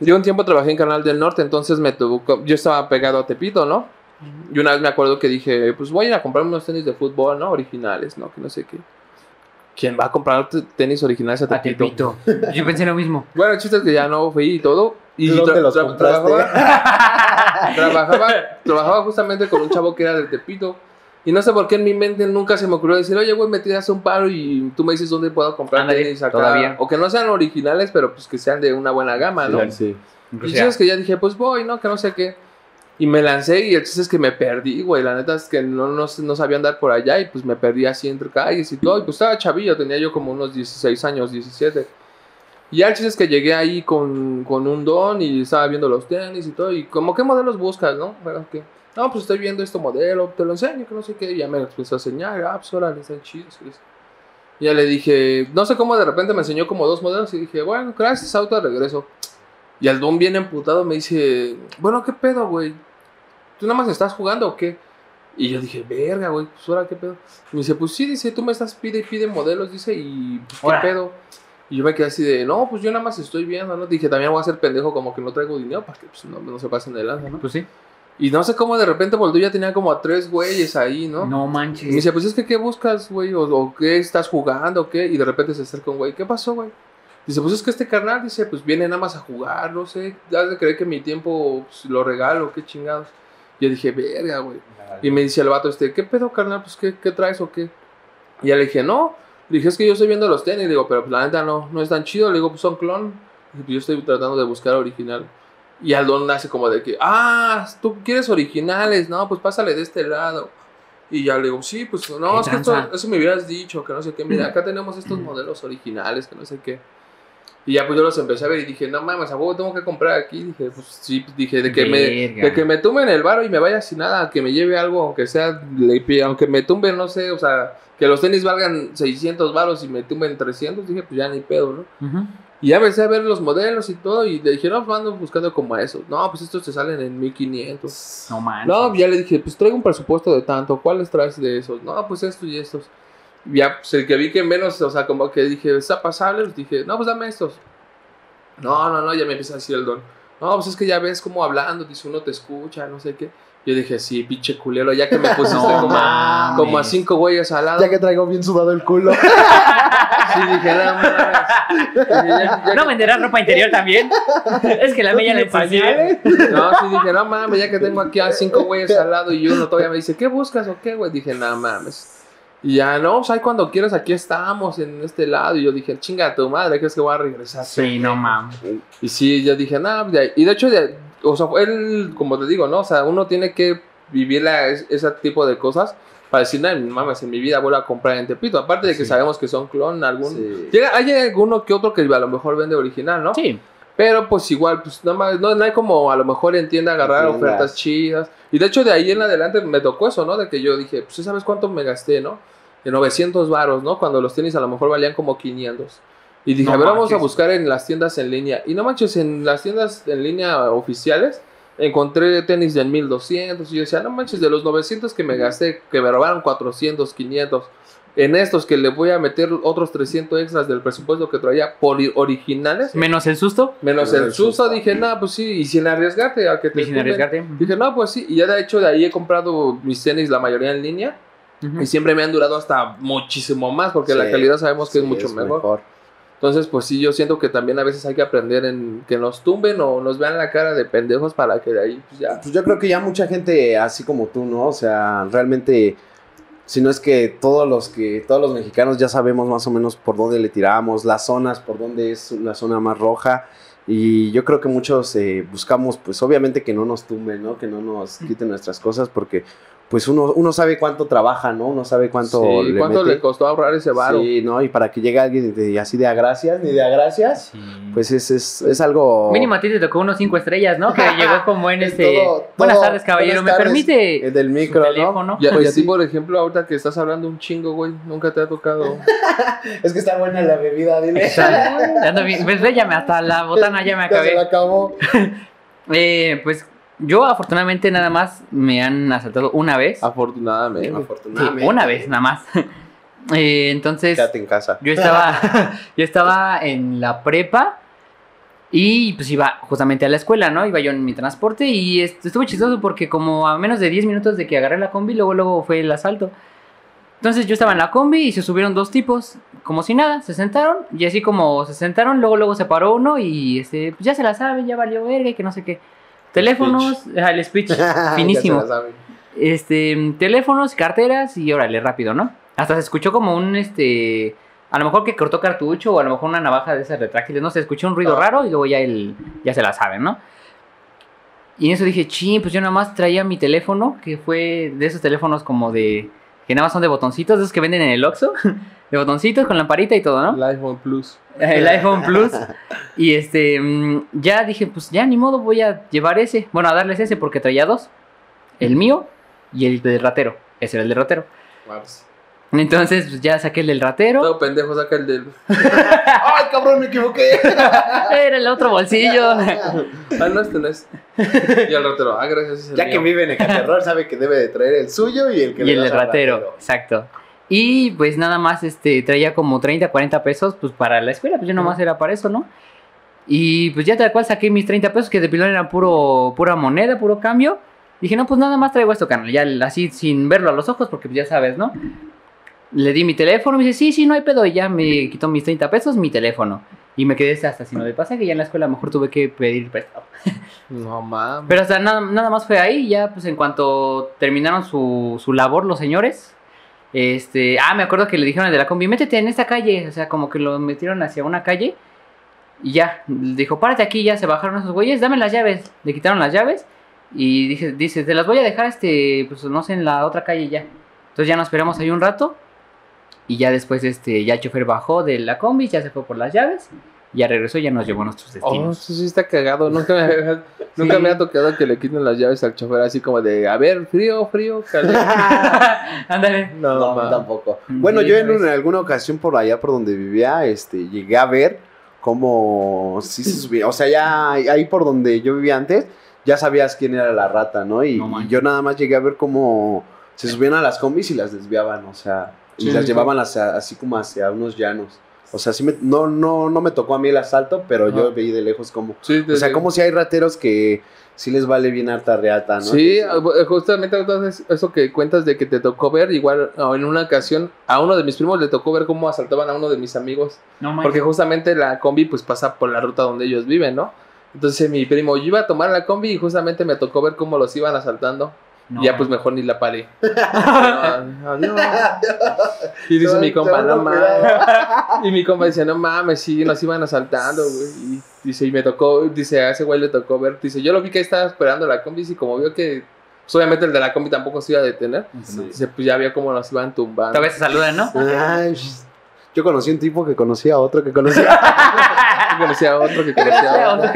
[SPEAKER 4] Yo un tiempo trabajé en Canal del Norte, entonces me tuvo, yo estaba pegado a Tepito, ¿no? Y una vez me acuerdo que dije, pues voy a ir a comprar unos tenis de fútbol, ¿no? Originales, ¿no? Que no sé qué. ¿Quién va a comprar tenis originales a
[SPEAKER 3] A
[SPEAKER 4] Tepito?
[SPEAKER 3] Tepito. Yo pensé lo mismo.
[SPEAKER 4] Bueno, el chiste es que ya no fui y todo. Y
[SPEAKER 5] ¿Dónde
[SPEAKER 4] tra-
[SPEAKER 5] los
[SPEAKER 4] tra-
[SPEAKER 5] compraste?
[SPEAKER 4] Trabajaba, trabajaba, trabajaba justamente con un chavo que era de Tepito. Y no sé por qué en mi mente nunca se me ocurrió decir, oye, güey, me tiras un paro y tú me dices dónde puedo comprar tenis acá.
[SPEAKER 3] todavía.
[SPEAKER 4] O que no sean originales, pero pues que sean de una buena gama, ¿no?
[SPEAKER 5] Sí.
[SPEAKER 4] Y
[SPEAKER 3] Incluso
[SPEAKER 4] el chiste es que ya dije, pues voy, ¿no? Que no sé qué. Y me lancé y el chiste es que me perdí, güey. La neta es que no, no, no sabía andar por allá y pues me perdí así entre calles y todo. Y pues estaba chavillo, tenía yo como unos 16 años, 17. Y ya el chiste es que llegué ahí con, con un don y estaba viendo los tenis y todo. Y como, ¿qué modelos buscas, no? Bueno, que, no, pues estoy viendo este modelo, te lo enseño, que no sé qué. Y ya me lo empezó a enseñar, ah, pues órale, están chidos. y ya le dije, no sé cómo de repente me enseñó como dos modelos y dije, bueno, gracias, auto, regreso. Y el don bien emputado me dice, bueno, ¿qué pedo, güey? ¿Tú nada más estás jugando o qué? Y yo dije, verga, güey, pues ahora qué pedo. Y me dice, pues sí, dice, tú me estás pide y pide modelos, dice, y pues qué pedo. Y yo me quedé así de, no, pues yo nada más estoy viendo, ¿no? Dije, también voy a ser pendejo como que no traigo dinero para que pues, no, no se pasen de lanza, ¿no?
[SPEAKER 3] Pues sí.
[SPEAKER 4] Y no sé cómo de repente y ya tenía como a tres güeyes ahí, ¿no?
[SPEAKER 3] No
[SPEAKER 4] Y me
[SPEAKER 3] manches.
[SPEAKER 4] dice, pues es que, ¿qué buscas, güey? O, o qué estás jugando, o qué? Y de repente se acerca un güey, ¿qué pasó, güey? Dice, pues es que este carnal, dice, pues viene nada más a jugar, no sé, ya de creer que mi tiempo pues, lo regalo, qué chingados. Yo dije, verga, güey. Y me dice el vato este, ¿qué pedo, carnal? Pues, ¿qué, qué traes o qué? Y ya le dije, no. Le dije, es que yo estoy viendo los tenis. Le digo, pero pues, la neta no, no es tan chido. Le digo, pues son clon. Y pues, yo estoy tratando de buscar original. Y al don hace como de que, ah, tú quieres originales, no, pues pásale de este lado. Y ya le digo, sí, pues no,
[SPEAKER 3] ¿Qué
[SPEAKER 4] es que esto, eso me hubieras dicho, que no sé qué. Mira, acá tenemos estos modelos originales, que no sé qué. Y ya pues yo los empecé a ver y dije, no mames, a huevo tengo que comprar aquí. Dije, pues sí, pues, dije, de que, me, de que me tumben el varo y me vaya sin nada, que me lleve algo, aunque sea, aunque me tumben, no sé, o sea, que los tenis valgan 600 varos y me tumben 300, dije, pues ya ni pedo, ¿no?
[SPEAKER 3] Ujú.
[SPEAKER 4] Y ya empecé a ver los modelos y todo y le dije, no, pues ando buscando como esos. No, pues estos te salen en 1500.
[SPEAKER 3] No manches.
[SPEAKER 4] No, ya le dije, pues traigo un presupuesto de tanto, ¿cuáles traes de esos? No, pues estos y estos. Ya, pues el que vi que menos, o sea, como que dije, está pasable, pues dije, no, pues dame estos. No, no, no, ya me empieza a decir el don. No, pues es que ya ves cómo hablando, dice uno te escucha, no sé qué. Yo dije, sí, pinche culero, ya que me pusiste [LAUGHS]
[SPEAKER 3] No
[SPEAKER 4] como, a- como a cinco güeyes al lado.
[SPEAKER 5] Ya que traigo bien sudado el culo. [LAUGHS]
[SPEAKER 4] Sí, dije, no mames. Dije, ya- ya
[SPEAKER 3] ¿No venderás ropa interior también? es que la mía la ensucié.
[SPEAKER 4] No, sí dije, no mames, ya que tengo aquí a cinco güeyes al lado y uno todavía me dice, ¿qué buscas o qué, güey? Dije, no mames. Y ya, no, pues ahí cuando quieras, aquí estamos en este lado. Y yo dije, chinga tu madre, ¿crees que voy a regresar?
[SPEAKER 3] Sí, no mames.
[SPEAKER 4] Y sí, yo dije, no, ahí- y de hecho, de- o sea, él, como te digo, ¿no? O sea, uno tiene que vivir la- es- ese tipo de cosas para decir, no, mames, en mi vida vuelvo a comprar en Tepito. Aparte de que
[SPEAKER 5] Sí.
[SPEAKER 4] sabemos que son clon, algún...
[SPEAKER 5] Sí.
[SPEAKER 4] Llega, hay alguno que otro que a lo mejor vende original, ¿no?
[SPEAKER 3] Sí.
[SPEAKER 4] Pero pues igual, pues nada más, no, no hay como a lo mejor en tienda agarrar ofertas chidas. Y de hecho de ahí en adelante me tocó eso, ¿no? De que yo dije, pues ¿sí ¿sabes cuánto me gasté, no? De 900 varos, ¿no? Cuando los tenis a lo mejor valían como 500. Y dije,
[SPEAKER 3] No
[SPEAKER 4] a ver, vamos a buscar en las tiendas en línea. Y no manches, en las tiendas en línea oficiales encontré tenis de en 1200. Y yo decía, no manches, de los 900 que me gasté, que me robaron 400, 500. En estos que le voy a meter otros 300 extras del presupuesto que traía por i- originales.
[SPEAKER 3] Menos el susto.
[SPEAKER 4] Menos el
[SPEAKER 5] el
[SPEAKER 4] susto,
[SPEAKER 5] susto.
[SPEAKER 4] dije, no, pues sí, y sin arriesgarte a que te
[SPEAKER 3] Y sin arriesgarte.
[SPEAKER 4] Dije, no, pues sí, y ya de hecho de ahí he comprado mis tenis, la mayoría en línea,
[SPEAKER 3] Ujú.
[SPEAKER 4] y siempre me han durado hasta muchísimo más, porque
[SPEAKER 5] Sí,
[SPEAKER 4] la calidad sabemos que es mucho mejor. Entonces, pues sí, yo siento que también a veces hay que aprender en que nos tumben o nos vean la cara de pendejos para que de ahí, pues ya.
[SPEAKER 5] Pues yo creo que ya mucha gente así como tú, ¿no? O sea, realmente, si no es que todos los que, todos los mexicanos ya sabemos más o menos por dónde le tiramos, las zonas, por dónde es la zona más roja. Y yo creo que muchos eh, buscamos, pues obviamente que no nos tumben, ¿no? Que no nos quiten nuestras cosas, porque pues uno, uno sabe cuánto trabaja, ¿no? Uno sabe cuánto
[SPEAKER 4] Sí,
[SPEAKER 5] le
[SPEAKER 4] ¿Cuánto
[SPEAKER 5] mete.
[SPEAKER 4] le costó ahorrar ese varo?
[SPEAKER 5] Sí, ¿no? Y para que llegue alguien de- así de a gracias, ni de a gracias,
[SPEAKER 3] Sí.
[SPEAKER 5] pues es, es, es algo...
[SPEAKER 3] Mínimo a ti te tocó unos cinco estrellas, ¿no? Que llegó como en [LAUGHS]
[SPEAKER 5] Es
[SPEAKER 3] este.
[SPEAKER 5] todo-
[SPEAKER 3] Buenas tardes, caballero.
[SPEAKER 5] buenas
[SPEAKER 3] ¿Me permite
[SPEAKER 5] El del micro, ¿no?
[SPEAKER 4] Ya,
[SPEAKER 5] Pues
[SPEAKER 4] y a ti, por ejemplo, ahorita que estás hablando un chingo, güey, nunca te ha tocado. [LAUGHS]
[SPEAKER 5] Es que está buena la bebida, dile.
[SPEAKER 3] Bien. Pues ve, ya me- hasta la botana ya me [LAUGHS]
[SPEAKER 5] Ya se la
[SPEAKER 3] acabé.
[SPEAKER 5] acabó.
[SPEAKER 3] Eh, pues yo afortunadamente nada más me han asaltado una vez.
[SPEAKER 4] Afortunadamente.
[SPEAKER 3] Sí,
[SPEAKER 5] Afortunadamente.
[SPEAKER 3] una vez nada más. [LAUGHS] Eh, entonces
[SPEAKER 5] Quédate en casa.
[SPEAKER 3] yo estaba, [LAUGHS] yo estaba en la prepa y pues iba justamente a la escuela, ¿no? Iba yo en mi transporte y est- estuvo chistoso porque como a menos de 10 minutos de que agarré la combi, luego, luego fue el asalto. Entonces yo estaba en la combi y se subieron dos tipos, como si nada, se sentaron y así como se sentaron, luego luego se paró uno y este, pues ya se la sabe, ya valió verga y que no sé qué. Teléfonos, ah, el speech, [LAUGHS] finísimo.
[SPEAKER 5] Se.
[SPEAKER 3] Este, teléfonos, carteras y órale, rápido, ¿no? Hasta se escuchó como un, este, a lo mejor que cortó cartucho o a lo mejor una navaja de esas retráctiles, no sé, escuchó un ruido
[SPEAKER 5] Ah.
[SPEAKER 3] raro y luego ya él, ya se la saben, ¿no? Y en eso dije, ching, pues yo nada más traía mi teléfono, que fue de esos teléfonos como de, que nada más son de botoncitos, de esos que venden en el Oxxo, [LAUGHS] de botoncitos con lamparita y todo, ¿no?
[SPEAKER 4] El iPhone Plus.
[SPEAKER 3] El iPhone Plus. [LAUGHS] Y este, mm, ya dije, pues ya ni modo, voy a llevar ese. Bueno, a darles ese porque traía dos. El mío y el del ratero. Ese era el del ratero. Entonces, pues ya saqué el del ratero.
[SPEAKER 4] Todo pendejo saca el del. [LAUGHS]
[SPEAKER 5] ¡Ay, cabrón, me equivoqué! [LAUGHS]
[SPEAKER 3] Era el otro bolsillo.
[SPEAKER 4] Ah, no, este no es. Y al ratero, ah, gracias.
[SPEAKER 5] ya que vive en Ecaterror, sabe que debe de traer el suyo y el que
[SPEAKER 3] y
[SPEAKER 5] le
[SPEAKER 3] el del ratero. Exacto. Y pues nada más este traía como 30, 40 pesos pues para la escuela, pues yo nomás era para eso, ¿no? Y pues ya tal cual saqué mis 30 pesos que de pilón eran puro pura moneda, puro cambio. Dije, "No, pues nada más traigo esto, canal." Ya así sin verlo a los ojos porque pues ya sabes, ¿no? Le di mi teléfono, me dice, "Sí, sí, no hay pedo." Y ya me quitó mis 30 pesos, mi teléfono. Y me quedé hasta sino de pasaje, ya en la escuela a lo mejor tuve que pedir prestado. [LAUGHS]
[SPEAKER 4] No mames.
[SPEAKER 3] Pero hasta nada, nada más fue ahí, ya pues en cuanto terminaron su, su labor los señores, este, ah, me acuerdo que le dijeron de la combi, métete en esta calle, o sea, como que lo metieron hacia una calle y ya, dijo, párate aquí, ya se bajaron esos güeyes, dame las llaves, le quitaron las llaves y dije, dice, te las voy a dejar, este, pues no sé, en la otra calle ya. Entonces ya nos esperamos ahí un rato y ya después, este, ya el chofer bajó de la combi, ya se fue por las llaves, ya regresó y ya nos llevó a nuestros
[SPEAKER 4] Oh,
[SPEAKER 3] destinos.
[SPEAKER 4] eso sí está cagado. Nunca me, había- [LAUGHS] nunca
[SPEAKER 3] Sí.
[SPEAKER 4] me ha tocado que le quiten las llaves al chofer así como de, a ver, frío, frío, caliente. [LAUGHS]
[SPEAKER 3] Ándale.
[SPEAKER 4] No,
[SPEAKER 5] No, tampoco.
[SPEAKER 3] Sí,
[SPEAKER 5] Bueno, yo en, alguna ocasión por allá por donde vivía, este, llegué a ver cómo sí se subía. O sea, ya ahí por donde yo vivía antes, ya sabías quién era la rata, ¿no? Y,
[SPEAKER 3] No
[SPEAKER 5] y yo nada más llegué a ver cómo se subían a las combis y las desviaban, o sea, y
[SPEAKER 4] Sí,
[SPEAKER 5] las
[SPEAKER 4] sí,
[SPEAKER 5] llevaban hacia- así como hacia unos llanos. O sea, sí me, no, no, no me tocó a mí el asalto, pero
[SPEAKER 4] Ajá.
[SPEAKER 5] yo veí de lejos como...
[SPEAKER 4] Sí,
[SPEAKER 5] O sea, como si hay rateros que sí les vale bien harta reata, ¿no?
[SPEAKER 4] Sí,
[SPEAKER 5] Que
[SPEAKER 4] eh, justamente entonces eso que cuentas de que te tocó ver, igual oh, en una ocasión a uno de mis primos le tocó ver cómo asaltaban a uno de mis amigos,
[SPEAKER 3] No
[SPEAKER 4] porque justamente la combi pues pasa por la ruta donde ellos viven, ¿no? Entonces mi primo, yo iba a tomar la combi y justamente me tocó ver cómo los iban asaltando.
[SPEAKER 3] No,
[SPEAKER 4] ya pues mejor ni la paré. [LAUGHS] No, adiós. Y dice mi compa, no mames. Y mi compa dice, no mames, sí, nos iban asaltando, güey. Y dice, y me tocó, dice, a ese güey le tocó ver. Dice, yo lo vi que ahí estaba esperando la combi y como vio que, pues obviamente el de la combi tampoco se iba a detener. Dice, pues ya vio cómo nos iban tumbando.
[SPEAKER 3] Todavía se saludan, ¿no?
[SPEAKER 5] Ay, yo conocí un tipo que conocía a otro que conocía. [LAUGHS]
[SPEAKER 4] Que conocía a otro, que [LAUGHS] conocía a otro.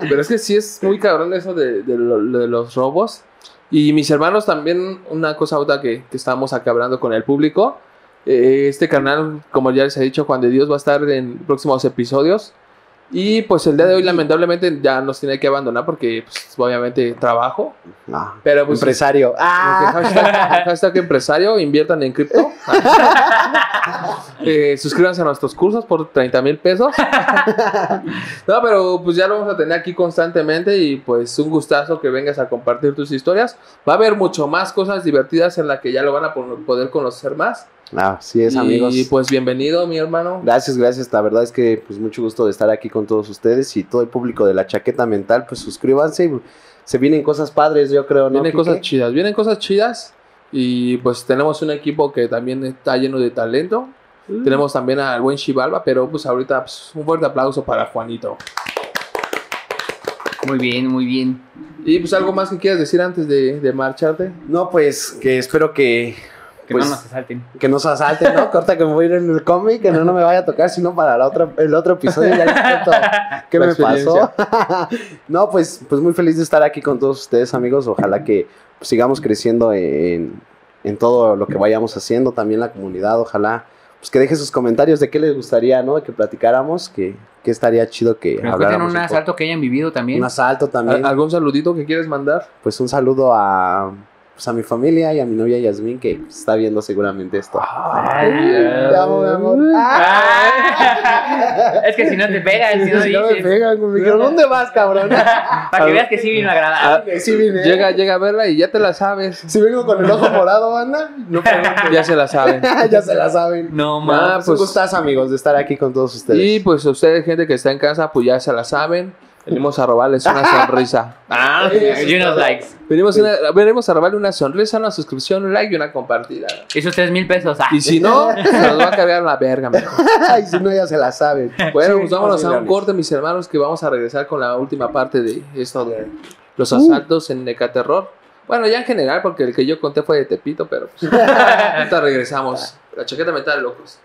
[SPEAKER 4] Pero es que sí es muy cabrón eso de, de lo- de los robos. Y mis hermanos también, una cosa otra que, que estábamos acá hablando con el público. eh, este canal, como ya les he dicho, Juan de Dios va a estar en próximos episodios. Y pues el día de hoy lamentablemente ya nos tiene que abandonar porque pues, obviamente trabajo.
[SPEAKER 5] Ah,
[SPEAKER 4] Pero pues
[SPEAKER 5] empresario. Ah.
[SPEAKER 4] Hashtag, hashtag empresario, inviertan en cripto. [LAUGHS] Eh, suscríbanse a nuestros cursos por 30 mil pesos. no, pero pues ya lo vamos a tener aquí constantemente y pues un gustazo que vengas a compartir tus historias. Va a haber mucho más cosas divertidas en las que ya lo van a po- poder conocer más.
[SPEAKER 5] Ah, sí es, amigos.
[SPEAKER 4] Y pues bienvenido, mi hermano.
[SPEAKER 5] Gracias, gracias. La verdad es que pues mucho gusto de estar aquí con todos ustedes y todo el público de la chaqueta mental, pues suscríbanse. y Se vienen cosas padres, yo creo, ¿no?
[SPEAKER 4] Vienen
[SPEAKER 5] Quique?
[SPEAKER 4] cosas chidas, vienen cosas chidas. Y pues tenemos un equipo que también está lleno de talento.
[SPEAKER 5] Mm.
[SPEAKER 4] Tenemos también al buen Chivalba, pero pues ahorita pues, un fuerte aplauso para Juanito.
[SPEAKER 3] Muy bien, muy bien.
[SPEAKER 4] Y pues algo más que quieras decir antes de, de marcharte.
[SPEAKER 5] No, pues que espero que
[SPEAKER 3] Que
[SPEAKER 5] Pues-
[SPEAKER 3] no nos asalten.
[SPEAKER 5] que nos asalten, ¿no? [LAUGHS] Corta que me voy a ir en el cómic, que no, no me vaya a tocar, sino para la otra, el otro episodio ya les cuento qué
[SPEAKER 4] La
[SPEAKER 5] me pasó. [LAUGHS] no, pues, pues muy feliz de estar aquí con todos ustedes, amigos. Ojalá que pues, sigamos creciendo en, en todo lo que vayamos haciendo, también la comunidad. Ojalá pues que dejen sus comentarios de qué les gustaría, ¿no? Que platicáramos, que, que estaría chido que
[SPEAKER 3] Que nos
[SPEAKER 5] habláramos.
[SPEAKER 3] un
[SPEAKER 5] un poco.
[SPEAKER 3] asalto que hayan vivido también.
[SPEAKER 5] Un asalto también.
[SPEAKER 4] ¿Al- ¿Algún saludito que quieres mandar?
[SPEAKER 5] Pues un saludo a, pues, a mi familia y a mi novia Yasmin, que está viendo seguramente esto.
[SPEAKER 3] Ay,
[SPEAKER 5] Te amo, mi amor.
[SPEAKER 3] Ah. Es que si no te pegan, si [LAUGHS] no
[SPEAKER 5] Si no me
[SPEAKER 3] dices.
[SPEAKER 5] pegan, me dijeron, ¿dónde vas, cabrón? [LAUGHS]
[SPEAKER 3] Para que veas que sí vino agradable.
[SPEAKER 5] Sí vine.
[SPEAKER 4] Llega, llega a verla y ya te la sabes.
[SPEAKER 5] Si vengo con el ojo morado, banda, no [LAUGHS] pregunten.
[SPEAKER 4] Ya se la saben.
[SPEAKER 5] ya se la saben.
[SPEAKER 3] No,
[SPEAKER 4] Ah,
[SPEAKER 3] ma.
[SPEAKER 5] Pues,
[SPEAKER 4] pues-
[SPEAKER 5] gustazo, amigos, de estar aquí con todos ustedes.
[SPEAKER 4] Y pues ustedes, gente que está en casa, pues ya se la saben. Venimos a robarles una [LAUGHS] sonrisa.
[SPEAKER 3] Ah, y unos likes.
[SPEAKER 4] Venimos, una- venimos a robarle una sonrisa, una suscripción, un like y una compartida.
[SPEAKER 3] Esos tres mil pesos. Ah.
[SPEAKER 4] Y si no, [LAUGHS] se nos va a cargar la verga.
[SPEAKER 5] Ay, [LAUGHS] si no, ya se la saben.
[SPEAKER 4] Bueno,
[SPEAKER 5] Sí,
[SPEAKER 4] pues vámonos a un corte, mis hermanos, que vamos a regresar con la última parte de esto de los
[SPEAKER 5] Uh.
[SPEAKER 4] asaltos en Necaterror. Bueno, ya en general, porque el que yo conté fue de Tepito, pero pues, ahorita regresamos. La chaqueta mental, locos.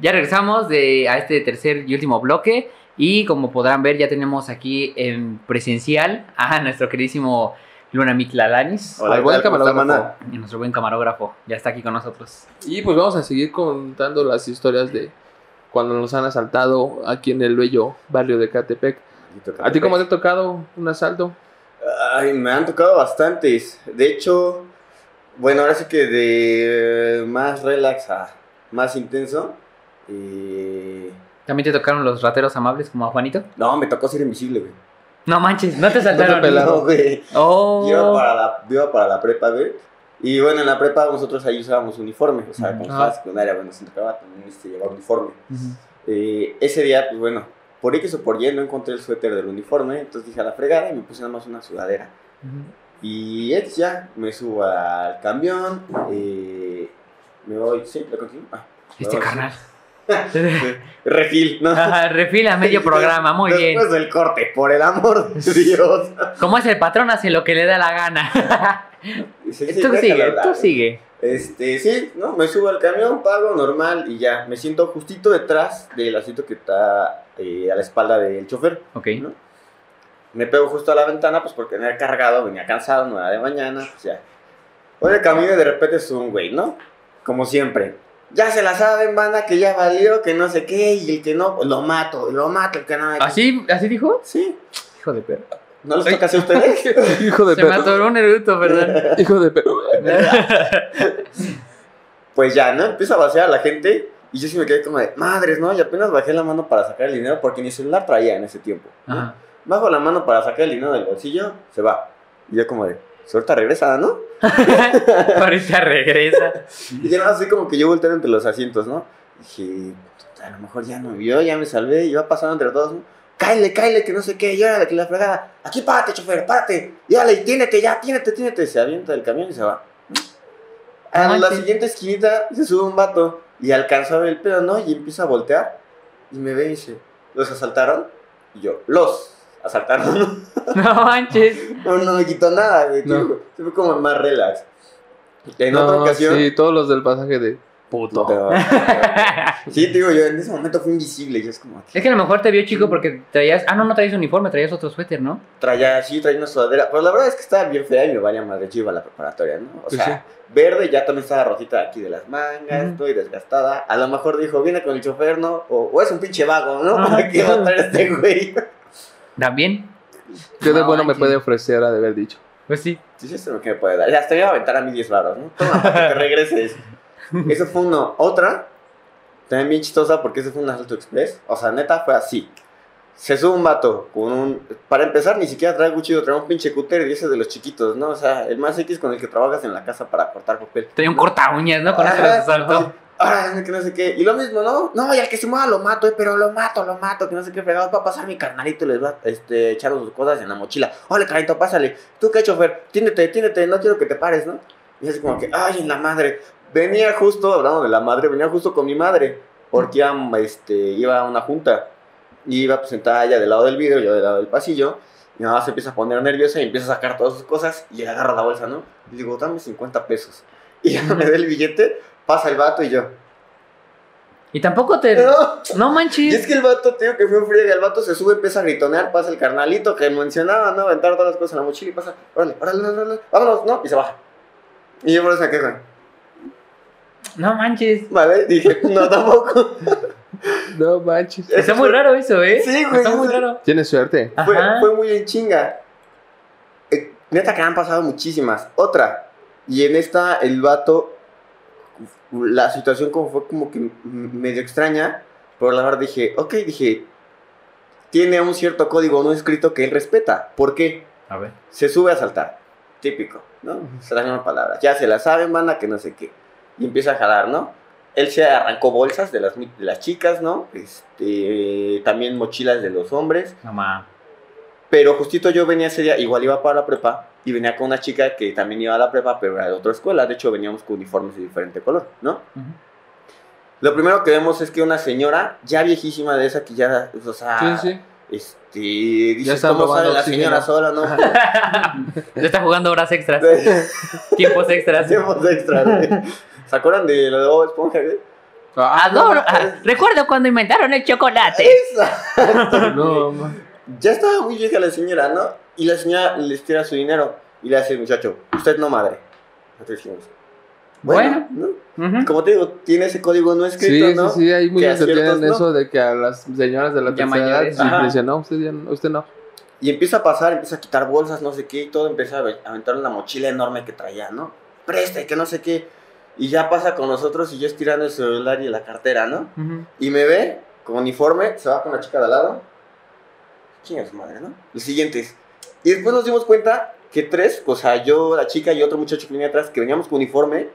[SPEAKER 3] Ya regresamos de, a este tercer y último bloque. Y como podrán ver, ya tenemos aquí en presencial a nuestro queridísimo Luna Miklalanis.
[SPEAKER 5] Hola,
[SPEAKER 4] Al
[SPEAKER 5] ¿qué
[SPEAKER 4] buen camarógrafo.
[SPEAKER 3] Y nuestro buen camarógrafo. Ya está aquí con nosotros.
[SPEAKER 4] Y pues vamos a seguir contando las historias de cuando nos han asaltado aquí en el bello barrio de Catepec. ¿A ti cómo te ha tocado un asalto?
[SPEAKER 2] Ay, me han tocado bastantes. De hecho, bueno, ahora sí que de más relax a más intenso. eh,
[SPEAKER 3] ¿También te tocaron los rateros amables como a Juanito?
[SPEAKER 2] No, me tocó ser invisible, güey.
[SPEAKER 3] No manches, no te [LAUGHS] saltaron.
[SPEAKER 2] No, güey.
[SPEAKER 3] Oh.
[SPEAKER 2] Yo iba para la, yo iba para la prepa, güey. Y bueno, en la prepa nosotros ahí usábamos uniforme. O sea, como
[SPEAKER 4] Ah.
[SPEAKER 2] estaba secundaria, bueno, se tocaba también este, llevar uniforme. Eh, ese día, pues bueno, por X o por Y no encontré el suéter del uniforme. Entonces dije a la fregada y me puse nada más una sudadera. Y es ya, me subo al camión. eh, me voy, sí, ¿lo continúo? Ah,
[SPEAKER 3] Este
[SPEAKER 2] sí. [LAUGHS] Refil, ¿no?
[SPEAKER 3] Ah, Refila medio [LAUGHS] programa, muy bien.
[SPEAKER 2] Después del corte, por el amor de Dios.
[SPEAKER 3] Como es el patrón, hace lo que le da la gana. [LAUGHS]
[SPEAKER 2] Sí, sí,
[SPEAKER 3] tú sigue, tú sigue.
[SPEAKER 2] Este, sí, ¿no? Me subo al camión, pago normal y ya. Me siento justito detrás del asiento que está eh, a la espalda del chofer.
[SPEAKER 3] Ok.
[SPEAKER 2] ¿no? Me pego justo a la ventana, pues porque venía cargado, venía cansado, no era de mañana, pues ya. Voy el camino y de repente es un güey, ¿no? Como siempre. Ya se la saben, banda, que ya valió, que no sé qué, y el que no, pues lo mato, lo mato, el que no.
[SPEAKER 3] ¿Así, ¿Así dijo?
[SPEAKER 2] Sí.
[SPEAKER 3] Hijo de perro.
[SPEAKER 2] ¿No les toca hacer a ustedes? [LAUGHS]
[SPEAKER 4] Hijo de
[SPEAKER 3] Se me
[SPEAKER 4] perro.
[SPEAKER 3] atoró un eruto, ¿verdad? [LAUGHS]
[SPEAKER 4] Hijo de perro. [LAUGHS]
[SPEAKER 2] Pues ya, ¿no? Empieza a vaciar a la gente y yo sí me quedé como de, madres, ¿no? Y apenas bajé la mano para sacar el dinero porque ni celular traía en ese tiempo. Bajo la mano para sacar el dinero del bolsillo, se va. Y yo como de, suelta regresa, ¿no?
[SPEAKER 3] Ahorita regresa.
[SPEAKER 2] Y ya así como que yo volteé entre los asientos, ¿no? Dije, a lo mejor ya no vio, ya me salvé, y iba pasando entre todos, ¿no? Cáile, cáile, que no sé qué, y órale, que la fregada. Aquí párate, chofer, párate. Y órale, y tiénete ya, tiénete, tiénete. Se avienta del camión y se va. A
[SPEAKER 3] No
[SPEAKER 2] la siguiente esquinita se sube un vato y alcanza a ver el pedo, ¿no? Y empieza a voltear y me ve y dice, ¿los asaltaron? Y yo, los asaltaron. [LAUGHS]
[SPEAKER 3] No manches. [LAUGHS]
[SPEAKER 2] no, no me quitó nada, güey.
[SPEAKER 4] No.
[SPEAKER 2] Se fue como más relax. En
[SPEAKER 4] No,
[SPEAKER 2] otra ocasión...
[SPEAKER 4] Sí, todos los del pasaje de puto. [LAUGHS]
[SPEAKER 2] Sí, te digo, yo en ese momento fui invisible y es como que
[SPEAKER 3] Es que a lo mejor te vio chico porque traías. Ah, no, no traías uniforme, traías otro suéter, ¿no?
[SPEAKER 2] traía, sí, traía una sudadera, pero la verdad es que estaba bien fea y me valía más de chiva la preparatoria, ¿no? O
[SPEAKER 4] Pues
[SPEAKER 2] sea, verde ya también estaba rojita aquí de las mangas,
[SPEAKER 3] Ujú.
[SPEAKER 2] estoy desgastada. A lo mejor dijo, viene con el chofer, ¿no? O, o es un pinche vago, ¿no?
[SPEAKER 3] Ah, [LAUGHS]
[SPEAKER 2] ¿Para qué va a traer este güey?
[SPEAKER 3] También.
[SPEAKER 4] ¿Qué de
[SPEAKER 3] No
[SPEAKER 4] bueno me puede ofrecer, ha de haber dicho?
[SPEAKER 3] Pues sí.
[SPEAKER 2] Sí, sí, esto es lo que me puede dar. Ya, hasta iba a aventar a mí 10 baros, ¿no? Toma, para que te regreses. Eso fue uno. Otra, también bien chistosa porque ese fue un asalto express. O sea, neta, fue así. Se sube un vato con un... Para empezar, ni siquiera trae cuchillo, trae un pinche cúter y ese de los chiquitos, ¿no? O sea, el más X con el que trabajas en la casa para cortar papel.
[SPEAKER 3] Traía un corta uñas, ¿no? Con eso los asaltó.
[SPEAKER 2] Ah, que no sé qué. Y lo mismo, ¿no? No, y al que se mueva lo mato, eh, pero lo mato, lo mato, que no sé qué fregados va a pasar mi carnalito y les va a este, echar sus cosas en la mochila. Ole, carito, pásale. ¿Tú qué, chofer? Tiéndete, tiéndete, no quiero que te pares, ¿no? Y así como que, ay, en la madre. Venía justo, hablando de la madre, venía justo con mi madre, porque iba, este, iba a una junta. Y iba pues, sentada ella del lado del vidrio, yo del lado del pasillo. Mi mamá se empieza a poner nerviosa y empieza a sacar todas sus cosas y agarra la bolsa, ¿no? Y digo, dame 50 pesos. [LAUGHS] Y ya me da el billete, pasa el vato y yo.
[SPEAKER 3] Y tampoco te.
[SPEAKER 2] No.
[SPEAKER 3] No
[SPEAKER 2] Y
[SPEAKER 3] manches.
[SPEAKER 2] es que el vato, tío, que fue un friega, el vato se sube, empieza a gritonear, pasa el carnalito que mencionaba, ¿no? Aventar todas las cosas en la mochila y pasa, órale, órale, órale, órale, vámonos, ¿no? Y se baja. Y yo por eso me quedo,
[SPEAKER 3] No manches.
[SPEAKER 2] vale, dije, no, [LAUGHS] tampoco.
[SPEAKER 4] No manches.
[SPEAKER 3] Está muy raro eso, ¿eh?
[SPEAKER 2] Sí, güey,
[SPEAKER 3] Está muy
[SPEAKER 2] sí.
[SPEAKER 3] raro.
[SPEAKER 4] Tienes suerte.
[SPEAKER 2] Fue, muy en chinga. Eh, neta que han pasado muchísimas. Otra, y en esta el vato, la situación como fue como que medio extraña, pero la verdad dije, ok, dije, tiene un cierto código no escrito que él respeta. ¿Por qué?
[SPEAKER 3] A ver.
[SPEAKER 2] se sube a saltar. Típico, ¿no? Se las mismas palabras. Ya se la saben, banda, que no sé qué. Y empieza a jalar, ¿no? Él se arrancó bolsas de las, de las chicas, ¿no? Este, también mochilas de los hombres.
[SPEAKER 3] Mamá.
[SPEAKER 2] Pero justito yo venía ese día, igual iba para la prepa, y venía con una chica que también iba a la prepa, pero era de otra escuela. De hecho, veníamos con uniformes de diferente color, ¿no? Lo primero que vemos es que una señora, ya viejísima de esa que ya, o sea,
[SPEAKER 4] Sí, sí.
[SPEAKER 2] Este, dice,
[SPEAKER 4] está
[SPEAKER 2] ¿cómo sale la
[SPEAKER 4] oxígeno.
[SPEAKER 2] señora sola, no? [LAUGHS]
[SPEAKER 3] Ya está jugando horas extras. [LAUGHS] Tiempos extras.
[SPEAKER 2] Hacemos extra, güey. ¿Se acuerdan de lo de Bob Esponja, güey?
[SPEAKER 4] Ah,
[SPEAKER 3] Adoro. ah, recuerdo cuando inventaron el chocolate. [LAUGHS]
[SPEAKER 4] No,
[SPEAKER 2] Ya estaba muy vieja la señora, ¿no? Y la señora les tira su dinero y le hace, muchacho, usted no madre. Nosotros dijimos, bueno, ¿no?
[SPEAKER 3] Ujú.
[SPEAKER 2] Como te digo, tiene ese código no escrito,
[SPEAKER 4] Sí,
[SPEAKER 2] ¿no?
[SPEAKER 4] sí, sí, hay muchos que tienen
[SPEAKER 2] no.
[SPEAKER 4] eso de que a las señoras de la
[SPEAKER 3] Ya
[SPEAKER 4] tercera edad
[SPEAKER 3] mayores.
[SPEAKER 2] Ajá.
[SPEAKER 4] dicen, no, usted, ya no- usted no.
[SPEAKER 2] Y empieza a pasar, empieza a quitar bolsas, no sé qué, y todo empieza a ave- a aventar en la mochila enorme que traía, ¿no? Preste, que no sé qué. Y ya pasa con nosotros y yo estirando el celular y la cartera, ¿no?
[SPEAKER 3] Ujú.
[SPEAKER 2] Y me ve con uniforme, se va con la chica de al lado. Chinga su madre, ¿no? Los siguientes. Y después nos dimos cuenta que tres, o sea, yo, la chica y otro muchacho que venía atrás, que veníamos con uniforme,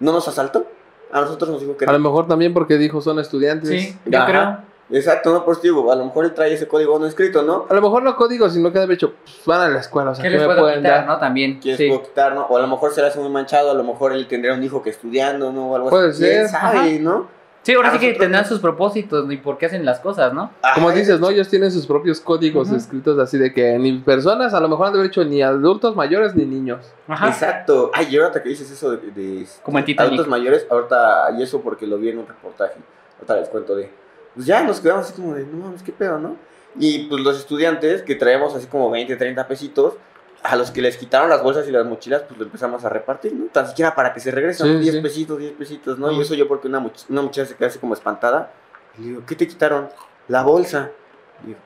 [SPEAKER 2] no nos asaltó. A nosotros nos dijo que
[SPEAKER 4] A lo mejor también porque dijo son estudiantes.
[SPEAKER 3] Sí, yo
[SPEAKER 2] Ajá.
[SPEAKER 3] creo.
[SPEAKER 2] Exacto, no, por digo, a lo mejor él trae ese código no escrito, ¿no?
[SPEAKER 4] A lo mejor no código, sino que debe hecho, pues, van a la escuela, o sea,
[SPEAKER 3] ¿Qué
[SPEAKER 4] ¿qué
[SPEAKER 3] les
[SPEAKER 4] me
[SPEAKER 3] puedo
[SPEAKER 4] pueden
[SPEAKER 3] quitar,
[SPEAKER 4] dar?
[SPEAKER 3] no? También.
[SPEAKER 2] ¿Quieres
[SPEAKER 3] Sí.
[SPEAKER 2] puedo quitar, no? O a lo mejor se le hace muy manchado, a lo mejor él tendría un hijo que estudiando, ¿no? O algo
[SPEAKER 4] Puede
[SPEAKER 2] así. ¿Quién
[SPEAKER 4] ser,
[SPEAKER 2] sabe,
[SPEAKER 3] ajá.
[SPEAKER 2] no?
[SPEAKER 3] Sí, ahora sí que tendrán sus propósitos y por qué hacen las cosas, ¿no?
[SPEAKER 4] Como dices, ¿no? Ellos tienen sus propios códigos escritos así de que ni personas a lo mejor han de haber hecho ni adultos mayores ni niños.
[SPEAKER 3] Ajá.
[SPEAKER 2] Exacto. Ay, y ahorita que dices eso de, de,
[SPEAKER 3] Como en
[SPEAKER 2] adultos mayores, ahorita, y eso porque lo vi en un reportaje, ahorita les cuento de, pues ya nos quedamos así como de, no mames, qué pedo, ¿no? Y pues los estudiantes que traemos así como 20, 30 pesitos, a los que les quitaron las bolsas y las mochilas, pues lo empezamos a repartir, ¿no? Tan siquiera para que se regresen,
[SPEAKER 4] Sí,
[SPEAKER 2] ¿no? 10
[SPEAKER 4] sí.
[SPEAKER 2] pesitos, 10 pesitos, ¿no? Y eso yo porque una, much- una muchacha se queda así como espantada, y le digo, ¿qué te quitaron? La bolsa. Y digo,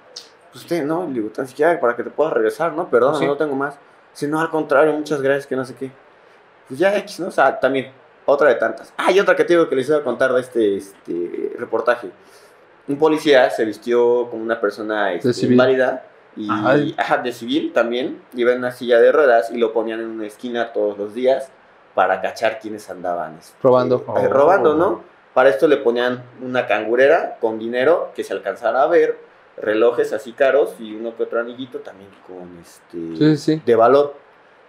[SPEAKER 2] pues usted, ¿no? Y le digo, tan siquiera para que te puedas regresar, ¿no? Perdón,
[SPEAKER 3] Sí.
[SPEAKER 2] no tengo más. Dice, no, al contrario, muchas gracias, que no sé qué. Pues ya X, ¿no? O sea, también, otra de tantas. Ah, y otra que te digo que les iba a contar de este, este reportaje. Un policía se vistió como una persona este, inválida y ajá, de civil también. Iba en una silla de ruedas y lo ponían en una esquina todos los días para cachar quienes andaban este,
[SPEAKER 4] Robando.
[SPEAKER 2] eh,
[SPEAKER 3] Oh.
[SPEAKER 2] robando, ¿no? Para esto le ponían una cangurera con dinero que se alcanzara a ver, relojes así caros y uno que otro anillito también con este
[SPEAKER 4] Sí, sí.
[SPEAKER 2] de valor.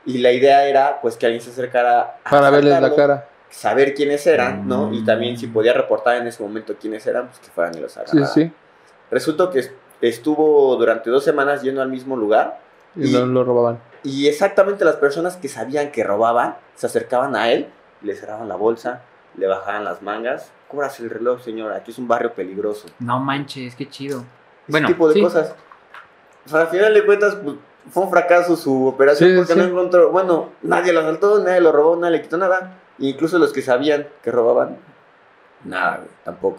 [SPEAKER 2] Y la idea era pues que alguien se acercara a
[SPEAKER 4] Para verles la cara.
[SPEAKER 2] saber quiénes eran, ¿no?
[SPEAKER 3] Mm.
[SPEAKER 2] Y también si podía reportar en ese momento quiénes eran, pues que fueran y los
[SPEAKER 4] Sí,
[SPEAKER 2] agarraran.
[SPEAKER 4] sí.
[SPEAKER 2] Resultó que estuvo durante dos semanas yendo al mismo lugar
[SPEAKER 4] Y
[SPEAKER 2] Y-
[SPEAKER 4] no lo robaban.
[SPEAKER 2] y exactamente las personas que sabían que robaban se acercaban a él, le cerraban la bolsa, le bajaban las mangas. Cóbrase el reloj, señora, aquí es un barrio peligroso.
[SPEAKER 3] No manches, qué chido.
[SPEAKER 2] Ese
[SPEAKER 3] Bueno,
[SPEAKER 2] tipo de
[SPEAKER 3] sí.
[SPEAKER 2] cosas. O sea, al final de cuentas, pues, fue un fracaso su operación
[SPEAKER 4] Sí,
[SPEAKER 2] porque
[SPEAKER 4] sí.
[SPEAKER 2] no encontró. Bueno, nadie lo asaltó, nadie lo robó, nadie le quitó nada. Incluso los que sabían que robaban, nada, güey, tampoco.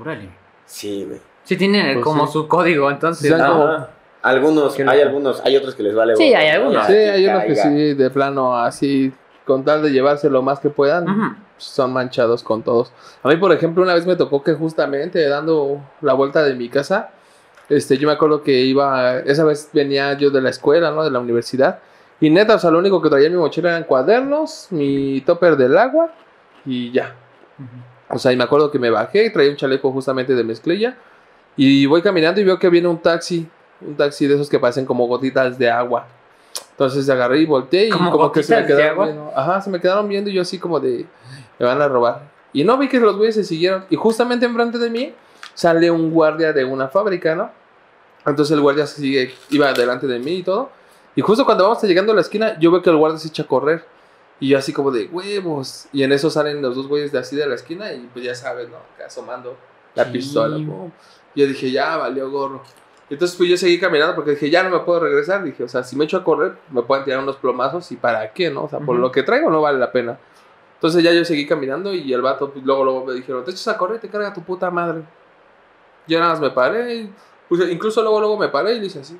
[SPEAKER 3] Órale.
[SPEAKER 2] Sí, güey.
[SPEAKER 3] Sí, tienen
[SPEAKER 4] Pues
[SPEAKER 3] como
[SPEAKER 4] sí.
[SPEAKER 3] su código, entonces.
[SPEAKER 4] Sí,
[SPEAKER 3] ¿no?
[SPEAKER 4] como-
[SPEAKER 2] Ajá. Algunos, hay
[SPEAKER 3] loco.
[SPEAKER 2] algunos, hay otros que les vale.
[SPEAKER 3] Sí, hay
[SPEAKER 2] ¿no?
[SPEAKER 3] algunos.
[SPEAKER 4] Sí, hay unos que sí, de plano, así, con tal de llevarse lo más que puedan,
[SPEAKER 3] Ujú.
[SPEAKER 4] son manchados con todos. A mí, por ejemplo, una vez me tocó que justamente dando la vuelta de mi casa, este, yo me acuerdo que iba, esa vez venía yo de la escuela, ¿no? De la universidad. Y neta, o sea, lo único que traía en mi mochila eran cuadernos, mi topper del agua y ya.
[SPEAKER 3] Ujú.
[SPEAKER 4] O sea, y me acuerdo que me bajé y traía un chaleco justamente de mezclilla. Y voy caminando y veo que viene un taxi. Un taxi de esos que parecen como gotitas de agua. Entonces agarré y volteé y
[SPEAKER 3] ¿Como
[SPEAKER 4] que se me quedaron viendo. Ajá, se me quedaron viendo y yo así como de... Me van a robar. Y no vi que los güeyes se siguieron. Y justamente enfrente de mí sale un guardia de una fábrica, ¿no? Entonces el guardia sigue, iba delante de mí y todo. Y justo cuando vamos llegando a la esquina, yo veo que el guardia se echa a correr. Y yo así como de huevos. Y en eso salen los dos güeyes de así de la esquina y pues ya sabes, ¿no? Acá asomando la
[SPEAKER 3] Sí.
[SPEAKER 4] pistola. Yo dije, ya valió gorro. Entonces pues yo seguí caminando porque dije, ya no me puedo regresar. Dije, o sea, si me echo a correr, me pueden tirar unos plomazos y para qué, ¿no? O sea, por lo que traigo no vale la pena. Entonces ya yo seguí caminando y el vato, pues, luego, luego me dijeron, te echas a correr, te carga tu puta madre. Yo nada más me paré, y, pues, incluso luego, luego me paré y le hice así,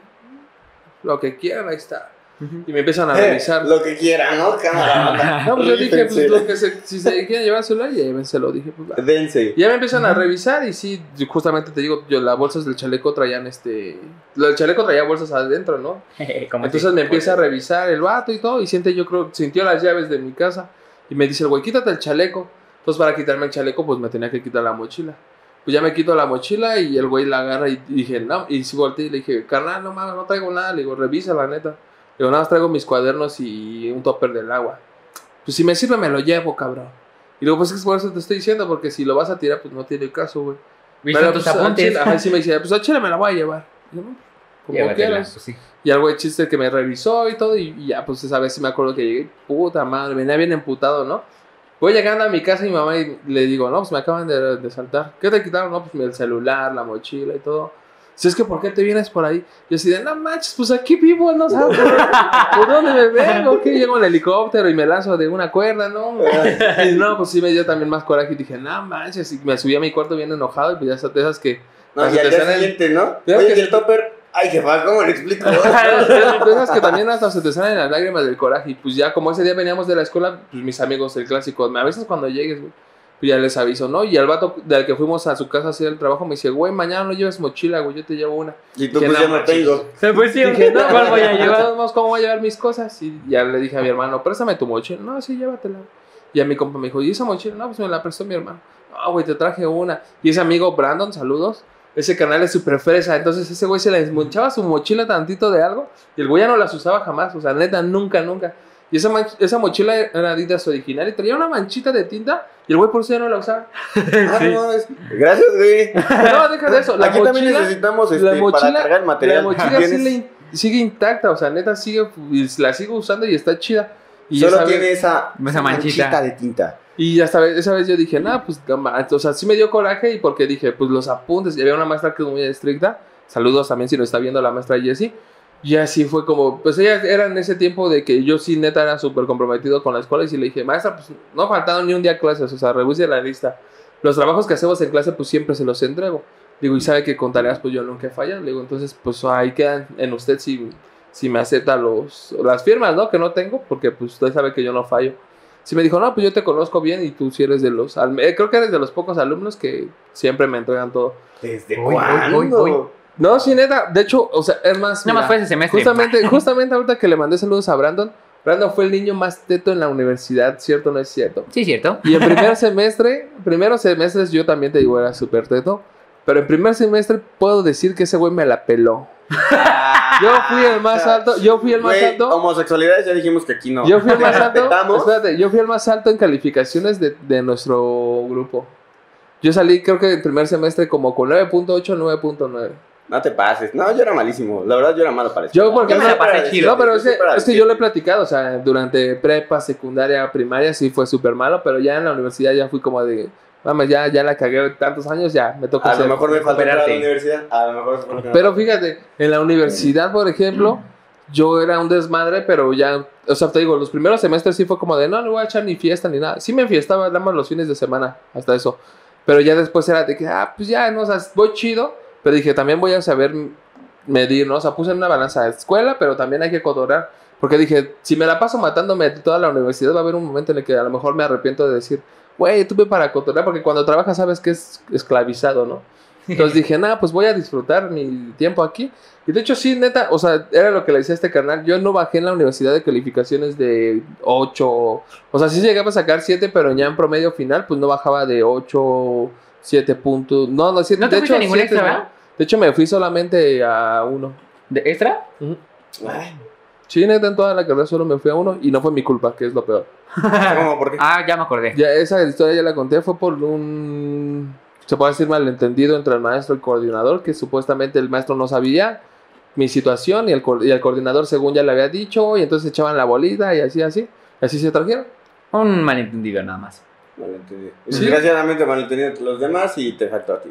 [SPEAKER 4] lo que quieran, ahí está.
[SPEAKER 3] Ujú.
[SPEAKER 4] Y me empiezan a
[SPEAKER 2] Eh,
[SPEAKER 4] revisar.
[SPEAKER 2] Lo que quieran, [LAUGHS] ¿no? Cámara.
[SPEAKER 4] No, pues yo dije, pues lo que se, si se quieren llevar el celular, llévenselo. Dije, pues va.
[SPEAKER 2] Dense.
[SPEAKER 4] Y ya me empiezan a
[SPEAKER 3] Ujú.
[SPEAKER 4] revisar y sí, justamente te digo, yo las bolsas del chaleco traían este... Lo del chaleco traía bolsas adentro, ¿no? [LAUGHS] Entonces
[SPEAKER 3] si-
[SPEAKER 4] me empieza a revisar el vato y todo y siente, yo creo, sintió las llaves de mi casa y me dice el güey, quítate el chaleco. Entonces para quitarme el chaleco pues me tenía que quitar la mochila. Pues ya me quito la mochila y el güey la agarra y dije, no, y si volteé y le dije, carnal, no mames, no traigo nada. Le digo, revisa la neta. Digo, nada más traigo mis cuadernos y un topper del agua. Pues si me sirve me lo llevo, cabrón. Y luego, pues es que por eso te estoy diciendo, porque si lo vas a tirar, pues no tiene caso, güey.
[SPEAKER 3] ¿Viste
[SPEAKER 4] Pero,
[SPEAKER 3] tus
[SPEAKER 4] pues,
[SPEAKER 3] apuntes?
[SPEAKER 4] ajá, sí me dice, pues a chile me la voy a llevar. Y yo, "No, como
[SPEAKER 3] Llévatela,
[SPEAKER 4] quieras.
[SPEAKER 3] pues sí.
[SPEAKER 4] Y al güey chiste que me revisó y todo, y, y ya, pues esa vez sí me acuerdo que llegué, puta madre, venía bien emputado, ¿no? Voy llegando a mi casa y mi mamá y le digo, no, pues me acaban de, de saltar. ¿Qué te quitaron? No, pues el celular, la mochila y todo. Si es que, ¿por qué te vienes por ahí? Yo así de, no manches, pues aquí vivo, no sabes por, dónde me vengo. Que llego en helicóptero y me lanzo de una cuerda, ¿no? Y no, pues sí me dio también más coraje y dije, no manches, y me subí a mi cuarto bien enojado y pues ya de esas que
[SPEAKER 2] No, y al
[SPEAKER 4] te
[SPEAKER 2] día siguiente, ¿no? Oye,
[SPEAKER 4] que
[SPEAKER 2] ¿y el topper? Ay, jefa, ¿cómo le explico? [LAUGHS]
[SPEAKER 4] Esas que también hasta se te salen las lágrimas del coraje. Y pues ya como ese día veníamos de la escuela, pues mis amigos, el clásico, me avisas cuando llegues, güey. Pues ya les aviso, ¿no? Y al vato del que fuimos a su casa a hacer el trabajo me dice, güey, mañana no lleves mochila, güey, yo te llevo una.
[SPEAKER 2] Y tú
[SPEAKER 4] Que
[SPEAKER 2] pues
[SPEAKER 4] no
[SPEAKER 2] ya no
[SPEAKER 4] manches.
[SPEAKER 2] tengo.
[SPEAKER 3] Pues sí,
[SPEAKER 4] Dije, no,
[SPEAKER 3] ¿cuál voy a llevar?
[SPEAKER 4] ¿cómo voy a llevar mis cosas? Y ya le dije a mi hermano, préstame tu mochila. No, sí, llévatela. Y a mi compa me dijo, ¿y esa mochila? No, pues me la prestó mi hermano. No, güey, te traje una. Y ese amigo Brandon, saludos. Ese canal es súper fresa. Entonces ese güey se le desmonchaba su mochila tantito de algo. Y el güey ya no las usaba jamás. O sea, neta, nunca, nunca. Y esa, esa mochila era Adidas original y traía una manchita de tinta y el güey por eso ya no la usaba. [LAUGHS]
[SPEAKER 2] Ah, no mames. Gracias, güey.
[SPEAKER 4] No, deja de eso. La
[SPEAKER 2] Aquí también
[SPEAKER 4] mochila,
[SPEAKER 2] necesitamos este,
[SPEAKER 4] la mochila,
[SPEAKER 2] para cargar el material.
[SPEAKER 4] la mochila sí in- sigue intacta, o sea, neta sigue, y la sigo usando y está chida. Y
[SPEAKER 2] Solo
[SPEAKER 4] esa vez-
[SPEAKER 2] tiene esa,
[SPEAKER 3] Esa manchita.
[SPEAKER 2] de tinta.
[SPEAKER 4] Y hasta vez- esa vez yo dije, nah, pues, o sea, sí me dio coraje y porque dije, pues los apuntes, y había una maestra que es muy estricta, saludos también si nos está viendo la maestra Jessie, y así fue como, pues ella era en ese tiempo de que yo sí neta era súper comprometido con la escuela y sí le dije, maestra, pues no ha faltado ni un día a clases, o sea, revise la lista. Los trabajos que hacemos en clase, pues siempre se los entrego. Digo, y sabe que con tareas, pues yo nunca he fallado. Le digo, entonces, pues ahí quedan en usted si, si me acepta los, las firmas, ¿no? Que no tengo, porque pues usted sabe que yo no fallo. Sí me dijo, no, pues yo te conozco bien y tú sí eres de los... al- eh, creo que eres de los pocos alumnos que siempre me entregan todo.
[SPEAKER 2] ¿Desde cuándo?
[SPEAKER 3] uy, uy.
[SPEAKER 4] No, sí, neta. De hecho, o sea, es más...
[SPEAKER 3] Nada más fue ese semestre.
[SPEAKER 4] Justamente, [LAUGHS] justamente ahorita que le mandé saludos a Brandon, Brandon fue el niño más teto en la universidad, ¿cierto o no es cierto?
[SPEAKER 3] Sí, cierto.
[SPEAKER 4] Y en [LAUGHS] primer semestre, primeros semestres yo también te digo era súper teto, pero en primer semestre puedo decir que ese güey me la peló. [LAUGHS] Yo fui el más alto, yo fui el más alto.
[SPEAKER 2] homosexualidades ya dijimos que aquí no.
[SPEAKER 4] Yo fui el más alto. Espérate, yo fui el más alto en calificaciones de, de nuestro grupo. Yo salí, creo que el primer semestre como con 9.8, 9.9.
[SPEAKER 2] No te pases. No, yo era malísimo. La verdad, yo era malo para eso.
[SPEAKER 4] Yo porque
[SPEAKER 3] me la pasé chido.
[SPEAKER 4] No, pero es que, es que yo lo he platicado, o sea, durante prepa, secundaria, primaria sí fue súper malo, pero ya en la universidad ya fui como de, vamos, ya, ya la cagué tantos años, ya me toca
[SPEAKER 2] A lo mejor me entrar a la universidad. A lo mejor es no.
[SPEAKER 4] Pero fíjate, en la universidad, por ejemplo, yo era un desmadre, pero ya, o sea, te digo, los primeros semestres sí fue como de, no, no voy a echar ni fiesta ni nada. Sí me enfiestaba nada más los fines de semana, hasta eso. Pero ya después era de que, ah, pues ya, no, o sea, voy chido, pero dije, también voy a saber medir, ¿no? O sea, puse en una balanza de escuela, pero también hay que codorar. Porque dije, si me la paso matándome toda la universidad, va a haber un momento en el que a lo mejor me arrepiento de decir, güey, tuve para cotorrear, porque cuando trabajas sabes que es esclavizado, ¿no? Entonces [LAUGHS] dije, nada, pues voy a disfrutar mi tiempo aquí. Y de hecho, sí, neta, o sea, era lo que le decía a este canal. Yo no bajé en la universidad de calificaciones de 8. O sea, sí llegaba a sacar 7, pero ya en promedio final, pues no bajaba de 8, 7 puntos. No, no, 7.
[SPEAKER 3] ¿No te
[SPEAKER 4] de hecho,
[SPEAKER 3] ningún
[SPEAKER 4] siete
[SPEAKER 3] extra,
[SPEAKER 4] no.
[SPEAKER 3] verdad?
[SPEAKER 4] De hecho, me fui solamente a uno.
[SPEAKER 3] ¿De extra?
[SPEAKER 2] Ay,
[SPEAKER 4] Sí, neta, en toda la carrera solo me fui a uno y no fue mi culpa, que es lo peor. [LAUGHS]
[SPEAKER 2] ¿Cómo? ¿Por qué?
[SPEAKER 3] Ah, ya me acordé.
[SPEAKER 4] Ya esa historia ya la conté, fue por un, se puede decir malentendido entre el maestro y el coordinador, que supuestamente el maestro no sabía mi situación y el, co- y el coordinador según ya le había dicho, y entonces echaban la bolita y así, así, así se trajeron.
[SPEAKER 3] Un malentendido nada más.
[SPEAKER 2] Malentendido.
[SPEAKER 4] Sí.
[SPEAKER 2] Desgraciadamente malentendido entre los demás y te faltó a ti.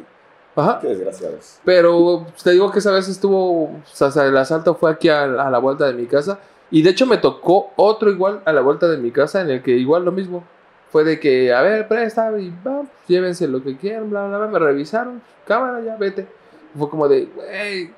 [SPEAKER 4] Ajá.
[SPEAKER 2] Qué desgraciados.
[SPEAKER 4] Pero te digo que esa vez estuvo, o sea, el asalto fue aquí a, a la vuelta de mi casa. Y de hecho me tocó otro igual a la vuelta de mi casa en el que igual lo mismo. Fue de que, a ver, presta y va, llévense lo que quieran, bla, bla, bla. Me revisaron, cámara, ya, vete. Fue como de, güey,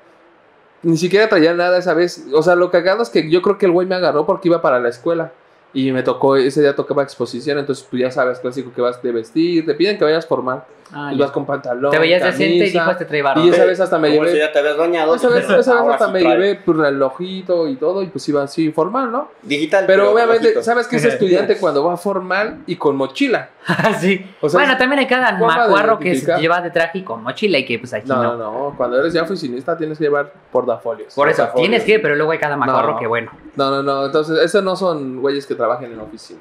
[SPEAKER 4] ni siquiera traía nada esa vez. O sea, lo cagado es que yo creo que el güey me agarró porque iba para la escuela. Y me tocó, ese día tocaba exposición, entonces tú ya sabes, clásico que vas de vestir, te piden que vayas formal.
[SPEAKER 3] Ah,
[SPEAKER 4] vas con pantalón.
[SPEAKER 3] Te veías decente y dijo este trae varón.
[SPEAKER 4] Y esa vez hasta me
[SPEAKER 2] Como si
[SPEAKER 4] llevé.
[SPEAKER 2] ya te habías bañado.
[SPEAKER 4] Esa vez, [LAUGHS] esa vez
[SPEAKER 2] ahora
[SPEAKER 4] hasta
[SPEAKER 2] sí
[SPEAKER 4] me
[SPEAKER 2] trae.
[SPEAKER 4] llevé pues, relojito y todo, y pues iba así formal, ¿no?
[SPEAKER 2] Digital.
[SPEAKER 4] Pero obviamente. ¿sabes qué es [LAUGHS] estudiante cuando va formal y con mochila?
[SPEAKER 3] Ah, sí.
[SPEAKER 4] O sea,
[SPEAKER 3] bueno, también hay cada macuarro que se lleva de traje y con mochila y que pues aquí
[SPEAKER 4] No,
[SPEAKER 3] no.
[SPEAKER 4] no. Cuando eres ya oficinista tienes que llevar portafolios.
[SPEAKER 3] Por eso, tienes que, pero luego hay cada macuarro
[SPEAKER 4] No.
[SPEAKER 3] que bueno.
[SPEAKER 4] No, no, no. Entonces, esos no son güeyes que trabajen en la oficina.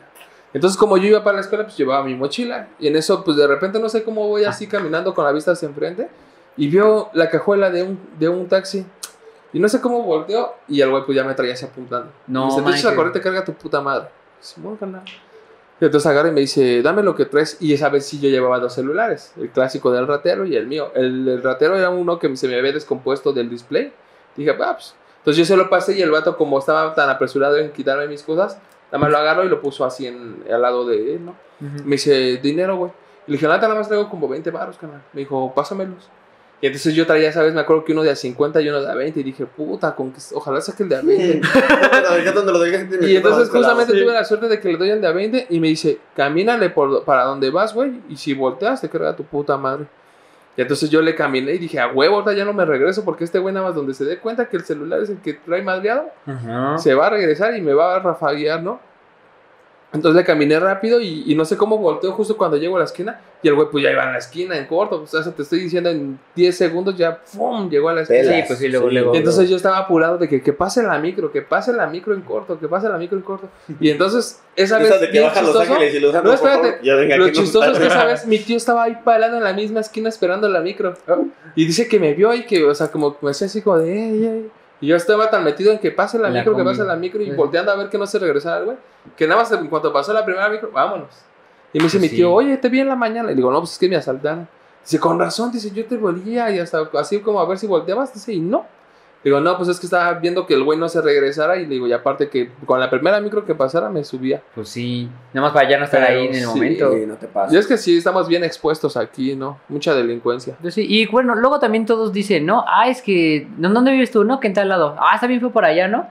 [SPEAKER 4] Entonces, como yo iba para la escuela, pues llevaba mi mochila. Y en eso, pues de repente, no sé cómo voy así caminando con la vista hacia enfrente. Y veo la cajuela de un, de un taxi. Y no sé cómo volteó. Y el güey, pues ya me traía así apuntando.
[SPEAKER 3] No,
[SPEAKER 4] Me dice, la corriente, carga tu puta madre. Simón, carnal. Entonces agarra y me dice, dame lo que traes. Y esa vez sí yo llevaba dos celulares. El clásico del ratero y el mío. El, el ratero era uno que se me había descompuesto del display. Dije, "Va, pues". Entonces yo se lo pasé y el vato, como estaba tan apresurado en quitarme mis cosas, nada más lo agarró y lo puso así en, al lado de él, ¿no? Me dice, dinero, güey. Y le dije, nada, nada más traigo como 20 baros, canal. Me dijo, pásamelos. Y entonces yo traía, ¿sabes? Me acuerdo que uno de a 50 y uno de a 20. Y dije, puta, con que, ojalá saque el de a 20. [LAUGHS]
[SPEAKER 2] Lo dejé donde lo dejé, me
[SPEAKER 4] Y entonces justamente tuve la suerte de que le doy el de a 20 y me dice, camínale por, para donde vas, güey, y si volteas te carga tu puta madre. Y entonces yo le caminé y dije, a huevo, ahorita ya no me regreso porque este güey nada más donde se dé cuenta que el celular es el que trae madreado,
[SPEAKER 3] Ajá.
[SPEAKER 4] se va a regresar y me va a rafaguear, ¿no? Entonces le caminé rápido y, y no sé cómo volteo justo cuando llego a la esquina. Y el güey, pues ya iba a la esquina en corto. O sea, te estoy diciendo, en 10 segundos ya ¡pum! llegó a la esquina.
[SPEAKER 2] Pelas,
[SPEAKER 3] Sí, pues sí, luego, luego.
[SPEAKER 4] Y entonces yo estaba apurado de que, que pase la micro, que pase la micro en corto, que pase la micro en corto. Y entonces, esa vez.
[SPEAKER 2] Esa de que
[SPEAKER 4] bien
[SPEAKER 2] bajan los
[SPEAKER 4] chistoso,
[SPEAKER 2] ángeles y los
[SPEAKER 4] No, espérate.
[SPEAKER 2] favor, ya venga,
[SPEAKER 4] Lo chistoso es que esa vez mi tío estaba ahí parado en la misma esquina esperando la micro. Y dice que me vio y que, o sea, como me hacía así como de, "Ey, ey". Y yo estaba tan metido en que pase la
[SPEAKER 3] La
[SPEAKER 4] micro, que pase la micro y volteando a ver que no se regresara el güey. Que nada más en cuanto pasó la primera micro, vámonos. Y me dice mi tío, oye, te vi en la mañana. Y digo, no, pues es que me asaltaron. Dice, con razón, dice, yo te volía y hasta así como a ver si volteabas. Dice, y no. Digo, no, pues es que estaba viendo que el güey no se regresara. Y le digo, y aparte que con la primera micro que pasara me subía.
[SPEAKER 3] Pues sí, nada más para ya no estar
[SPEAKER 4] Pero
[SPEAKER 3] ahí en el
[SPEAKER 4] sí.
[SPEAKER 3] momento.
[SPEAKER 2] Sí, no te pases.
[SPEAKER 4] Y es que sí, estamos bien expuestos aquí, ¿no? Mucha delincuencia.
[SPEAKER 3] Pues sí, y bueno, luego también todos dicen, ¿no? Ah, es que, ¿dó- ¿dónde vives tú? No, que en tal lado. Ah, está bien feo por allá, ¿no?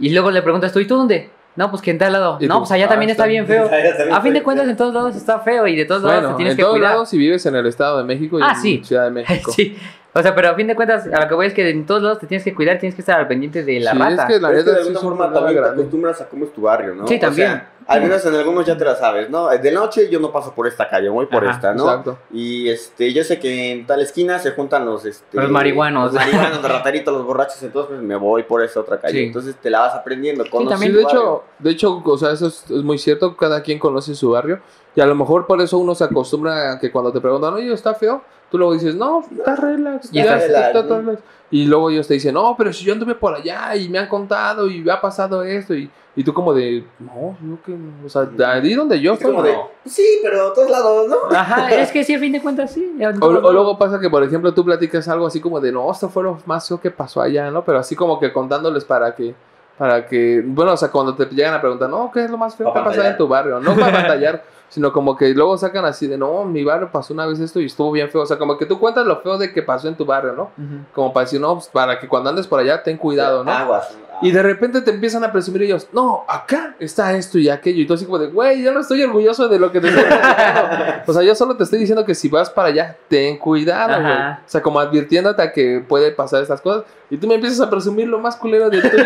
[SPEAKER 3] Y luego le preguntas tú, ¿y tú dónde? No, pues que en tal lado. No,
[SPEAKER 4] tú,
[SPEAKER 3] pues allá
[SPEAKER 4] "Ah,
[SPEAKER 3] también está
[SPEAKER 4] está
[SPEAKER 3] bien feo. [LAUGHS] A fin de cuentas, en todos lados está feo y de todos lados te tienes
[SPEAKER 4] en
[SPEAKER 3] que
[SPEAKER 4] todos
[SPEAKER 3] cuidar.
[SPEAKER 4] lados, si vives en el Estado de México y
[SPEAKER 3] Ah,
[SPEAKER 4] en
[SPEAKER 3] sí.
[SPEAKER 4] Ciudad de [LAUGHS] México.
[SPEAKER 3] Sí. O sea, pero a fin de cuentas, a lo que voy es que en todos lados te tienes que cuidar, tienes que estar al pendiente de la
[SPEAKER 4] Sí,
[SPEAKER 3] rata.
[SPEAKER 4] es que la
[SPEAKER 2] Pero es que de
[SPEAKER 4] sí
[SPEAKER 2] alguna
[SPEAKER 4] un
[SPEAKER 2] forma también te acostumbras a cómo es tu barrio, ¿no?
[SPEAKER 3] Sí,
[SPEAKER 2] O sea,
[SPEAKER 3] también.
[SPEAKER 2] al menos en algunos ya te la sabes, ¿no? De noche yo no paso por esta calle, voy por
[SPEAKER 3] Ajá,
[SPEAKER 2] esta, ¿no?
[SPEAKER 4] Exacto.
[SPEAKER 2] Y este, yo sé que en tal esquina se juntan los, este,
[SPEAKER 3] Los marihuanos.
[SPEAKER 2] los marihuanos, los rataritos, los borrachos, entonces pues, me voy por esa otra calle.
[SPEAKER 3] Sí.
[SPEAKER 2] Entonces te la vas aprendiendo.
[SPEAKER 4] Sí,
[SPEAKER 2] conoces
[SPEAKER 3] también.
[SPEAKER 2] tu
[SPEAKER 4] de
[SPEAKER 2] barrio.
[SPEAKER 4] hecho, de hecho, o sea, eso es, es muy cierto, cada quien conoce su barrio y a lo mejor por eso uno se acostumbra a que cuando te preguntan, oye, ¿está feo? Tú luego dices, no, está relax,
[SPEAKER 3] Ya
[SPEAKER 4] ya,
[SPEAKER 2] está
[SPEAKER 4] está,
[SPEAKER 2] relax,
[SPEAKER 4] está
[SPEAKER 2] ¿no?
[SPEAKER 4] relax". Y luego ellos te dicen, no, pero si yo anduve por allá y me han contado y me ha pasado esto y, y tú como de, no, yo que, o sea, de ahí donde yo
[SPEAKER 2] Es
[SPEAKER 4] estoy,
[SPEAKER 2] como
[SPEAKER 4] no".
[SPEAKER 2] de, sí, pero a todos lados, ¿no? [LAUGHS]
[SPEAKER 3] Ajá, es que sí, a fin de cuentas sí.
[SPEAKER 4] O, o luego pasa que, por ejemplo, tú platicas algo así como de, no, esto fue lo más feo que pasó allá, ¿no? Pero así como que contándoles para que, para que, bueno, o sea, cuando te llegan a preguntar, no, ¿qué es lo más feo que ha pasado en tu barrio? No para [LAUGHS] batallar, sino como que luego sacan así de, no, mi barrio pasó una vez esto y estuvo bien feo. O sea, como que tú cuentas lo feo de que pasó en tu barrio, ¿no? Como para decir, no, pues, para que cuando andes por allá ten cuidado, ¿no?
[SPEAKER 2] Aguas.
[SPEAKER 4] Y de repente te empiezan a presumir ellos, no, acá está esto y aquello. Y tú así como de, güey, yo no estoy orgulloso de lo que te estoy diciendo. o sea, yo solo te estoy diciendo que si vas para allá, ten cuidado, güey. O sea, como advirtiéndote a que puede pasar estas cosas. Y tú me empiezas a presumir lo más culero de ti. [LAUGHS]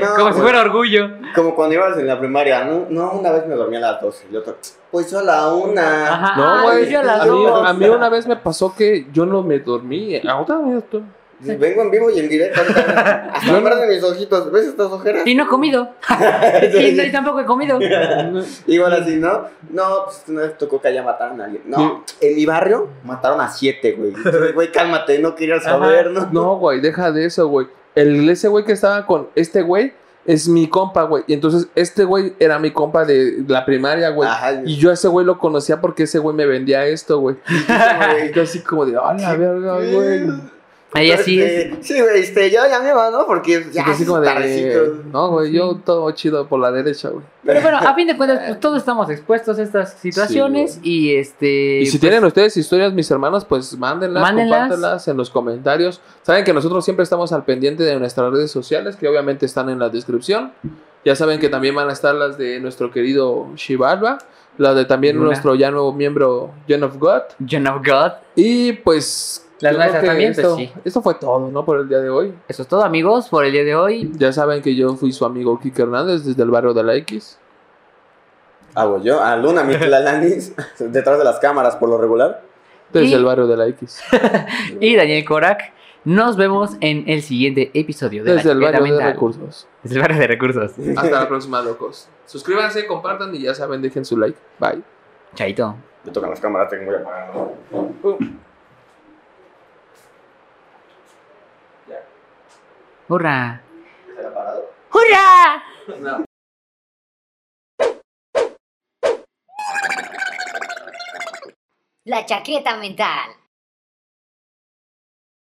[SPEAKER 2] No,
[SPEAKER 3] Como si fuera orgullo.
[SPEAKER 2] Como cuando ibas en la primaria, no, no, una vez me dormí a las 12 y otro, pues yo a la una.
[SPEAKER 3] Ajá.
[SPEAKER 4] No,
[SPEAKER 3] Ah,
[SPEAKER 4] güey.
[SPEAKER 3] a las
[SPEAKER 4] a, mí,
[SPEAKER 3] dos.
[SPEAKER 4] a mí una vez me pasó que yo no me dormí. A otra vez tú.
[SPEAKER 2] Sí, Vengo en vivo y en directo. [LAUGHS] Hasta me
[SPEAKER 4] no-
[SPEAKER 2] de mis ojitos. ¿Ves estas ojeras?
[SPEAKER 3] Y no he comido. [LAUGHS] y, no- y tampoco he comido. [LAUGHS]
[SPEAKER 2] Igual así, ¿no? No, pues una vez tocó que allá mataron a alguien. No, en mi barrio mataron a siete, güey. Entonces, Güey, cálmate, no quería saber, ¿no?
[SPEAKER 4] No, güey, deja de eso, güey. El, ese güey que estaba con este güey es mi compa, güey. Y entonces este güey era mi compa de la primaria, güey.
[SPEAKER 2] Ajá,
[SPEAKER 4] Y yo a ese güey lo conocía porque ese güey me vendía esto, güey.
[SPEAKER 2] güey.
[SPEAKER 4] Y yo así como de, a la verga, güey.
[SPEAKER 3] Ahí así es.
[SPEAKER 2] Este, Sí, güey, este, yo ya me va, ¿no? Porque ya
[SPEAKER 4] así
[SPEAKER 2] es
[SPEAKER 4] como de, no, güey, yo todo chido por la derecha, güey.
[SPEAKER 3] Pero bueno, a fin de cuentas, pues [LAUGHS] todos estamos expuestos a estas situaciones y este.
[SPEAKER 4] Y si
[SPEAKER 3] pues,
[SPEAKER 4] tienen ustedes historias, mis hermanos, pues mándenlas,
[SPEAKER 3] Mándenlas.
[SPEAKER 4] compártanlas en los comentarios. Saben que nosotros siempre estamos al pendiente de nuestras redes sociales, que obviamente están en la descripción. Ya saben que también van a estar las de nuestro querido Shivalba, las de también
[SPEAKER 3] Luna.
[SPEAKER 4] nuestro ya nuevo miembro John of God.
[SPEAKER 3] John of God.
[SPEAKER 4] Y pues...
[SPEAKER 3] Las
[SPEAKER 4] yo creo
[SPEAKER 3] nuestras
[SPEAKER 4] que
[SPEAKER 3] también, pues,
[SPEAKER 4] esto,
[SPEAKER 3] sí.
[SPEAKER 4] esto fue todo, ¿no? Por el día de hoy.
[SPEAKER 3] Eso es todo, amigos, por el día de hoy.
[SPEAKER 4] Ya saben que yo fui su amigo Kike Hernández desde el barrio de la X.
[SPEAKER 2] Hago yo, a Luna Mitlalanis, [LAUGHS] detrás de las cámaras por lo regular.
[SPEAKER 4] Desde
[SPEAKER 3] Y-
[SPEAKER 4] el barrio de la X. [LAUGHS]
[SPEAKER 3] Y Daniel Korak. Nos vemos en el siguiente episodio de
[SPEAKER 4] Desde
[SPEAKER 3] La
[SPEAKER 4] el barrio de
[SPEAKER 3] Mental.
[SPEAKER 4] recursos.
[SPEAKER 3] Desde el barrio de recursos.
[SPEAKER 4] Hasta la [LAUGHS] próxima, locos. Suscríbanse, compartan y ya saben, dejen su like. Bye.
[SPEAKER 3] Chaito.
[SPEAKER 2] Me tocan las cámaras, tengo muy apagado.
[SPEAKER 3] ¡Hurra! ¡Hurra!
[SPEAKER 1] La chaqueta mental.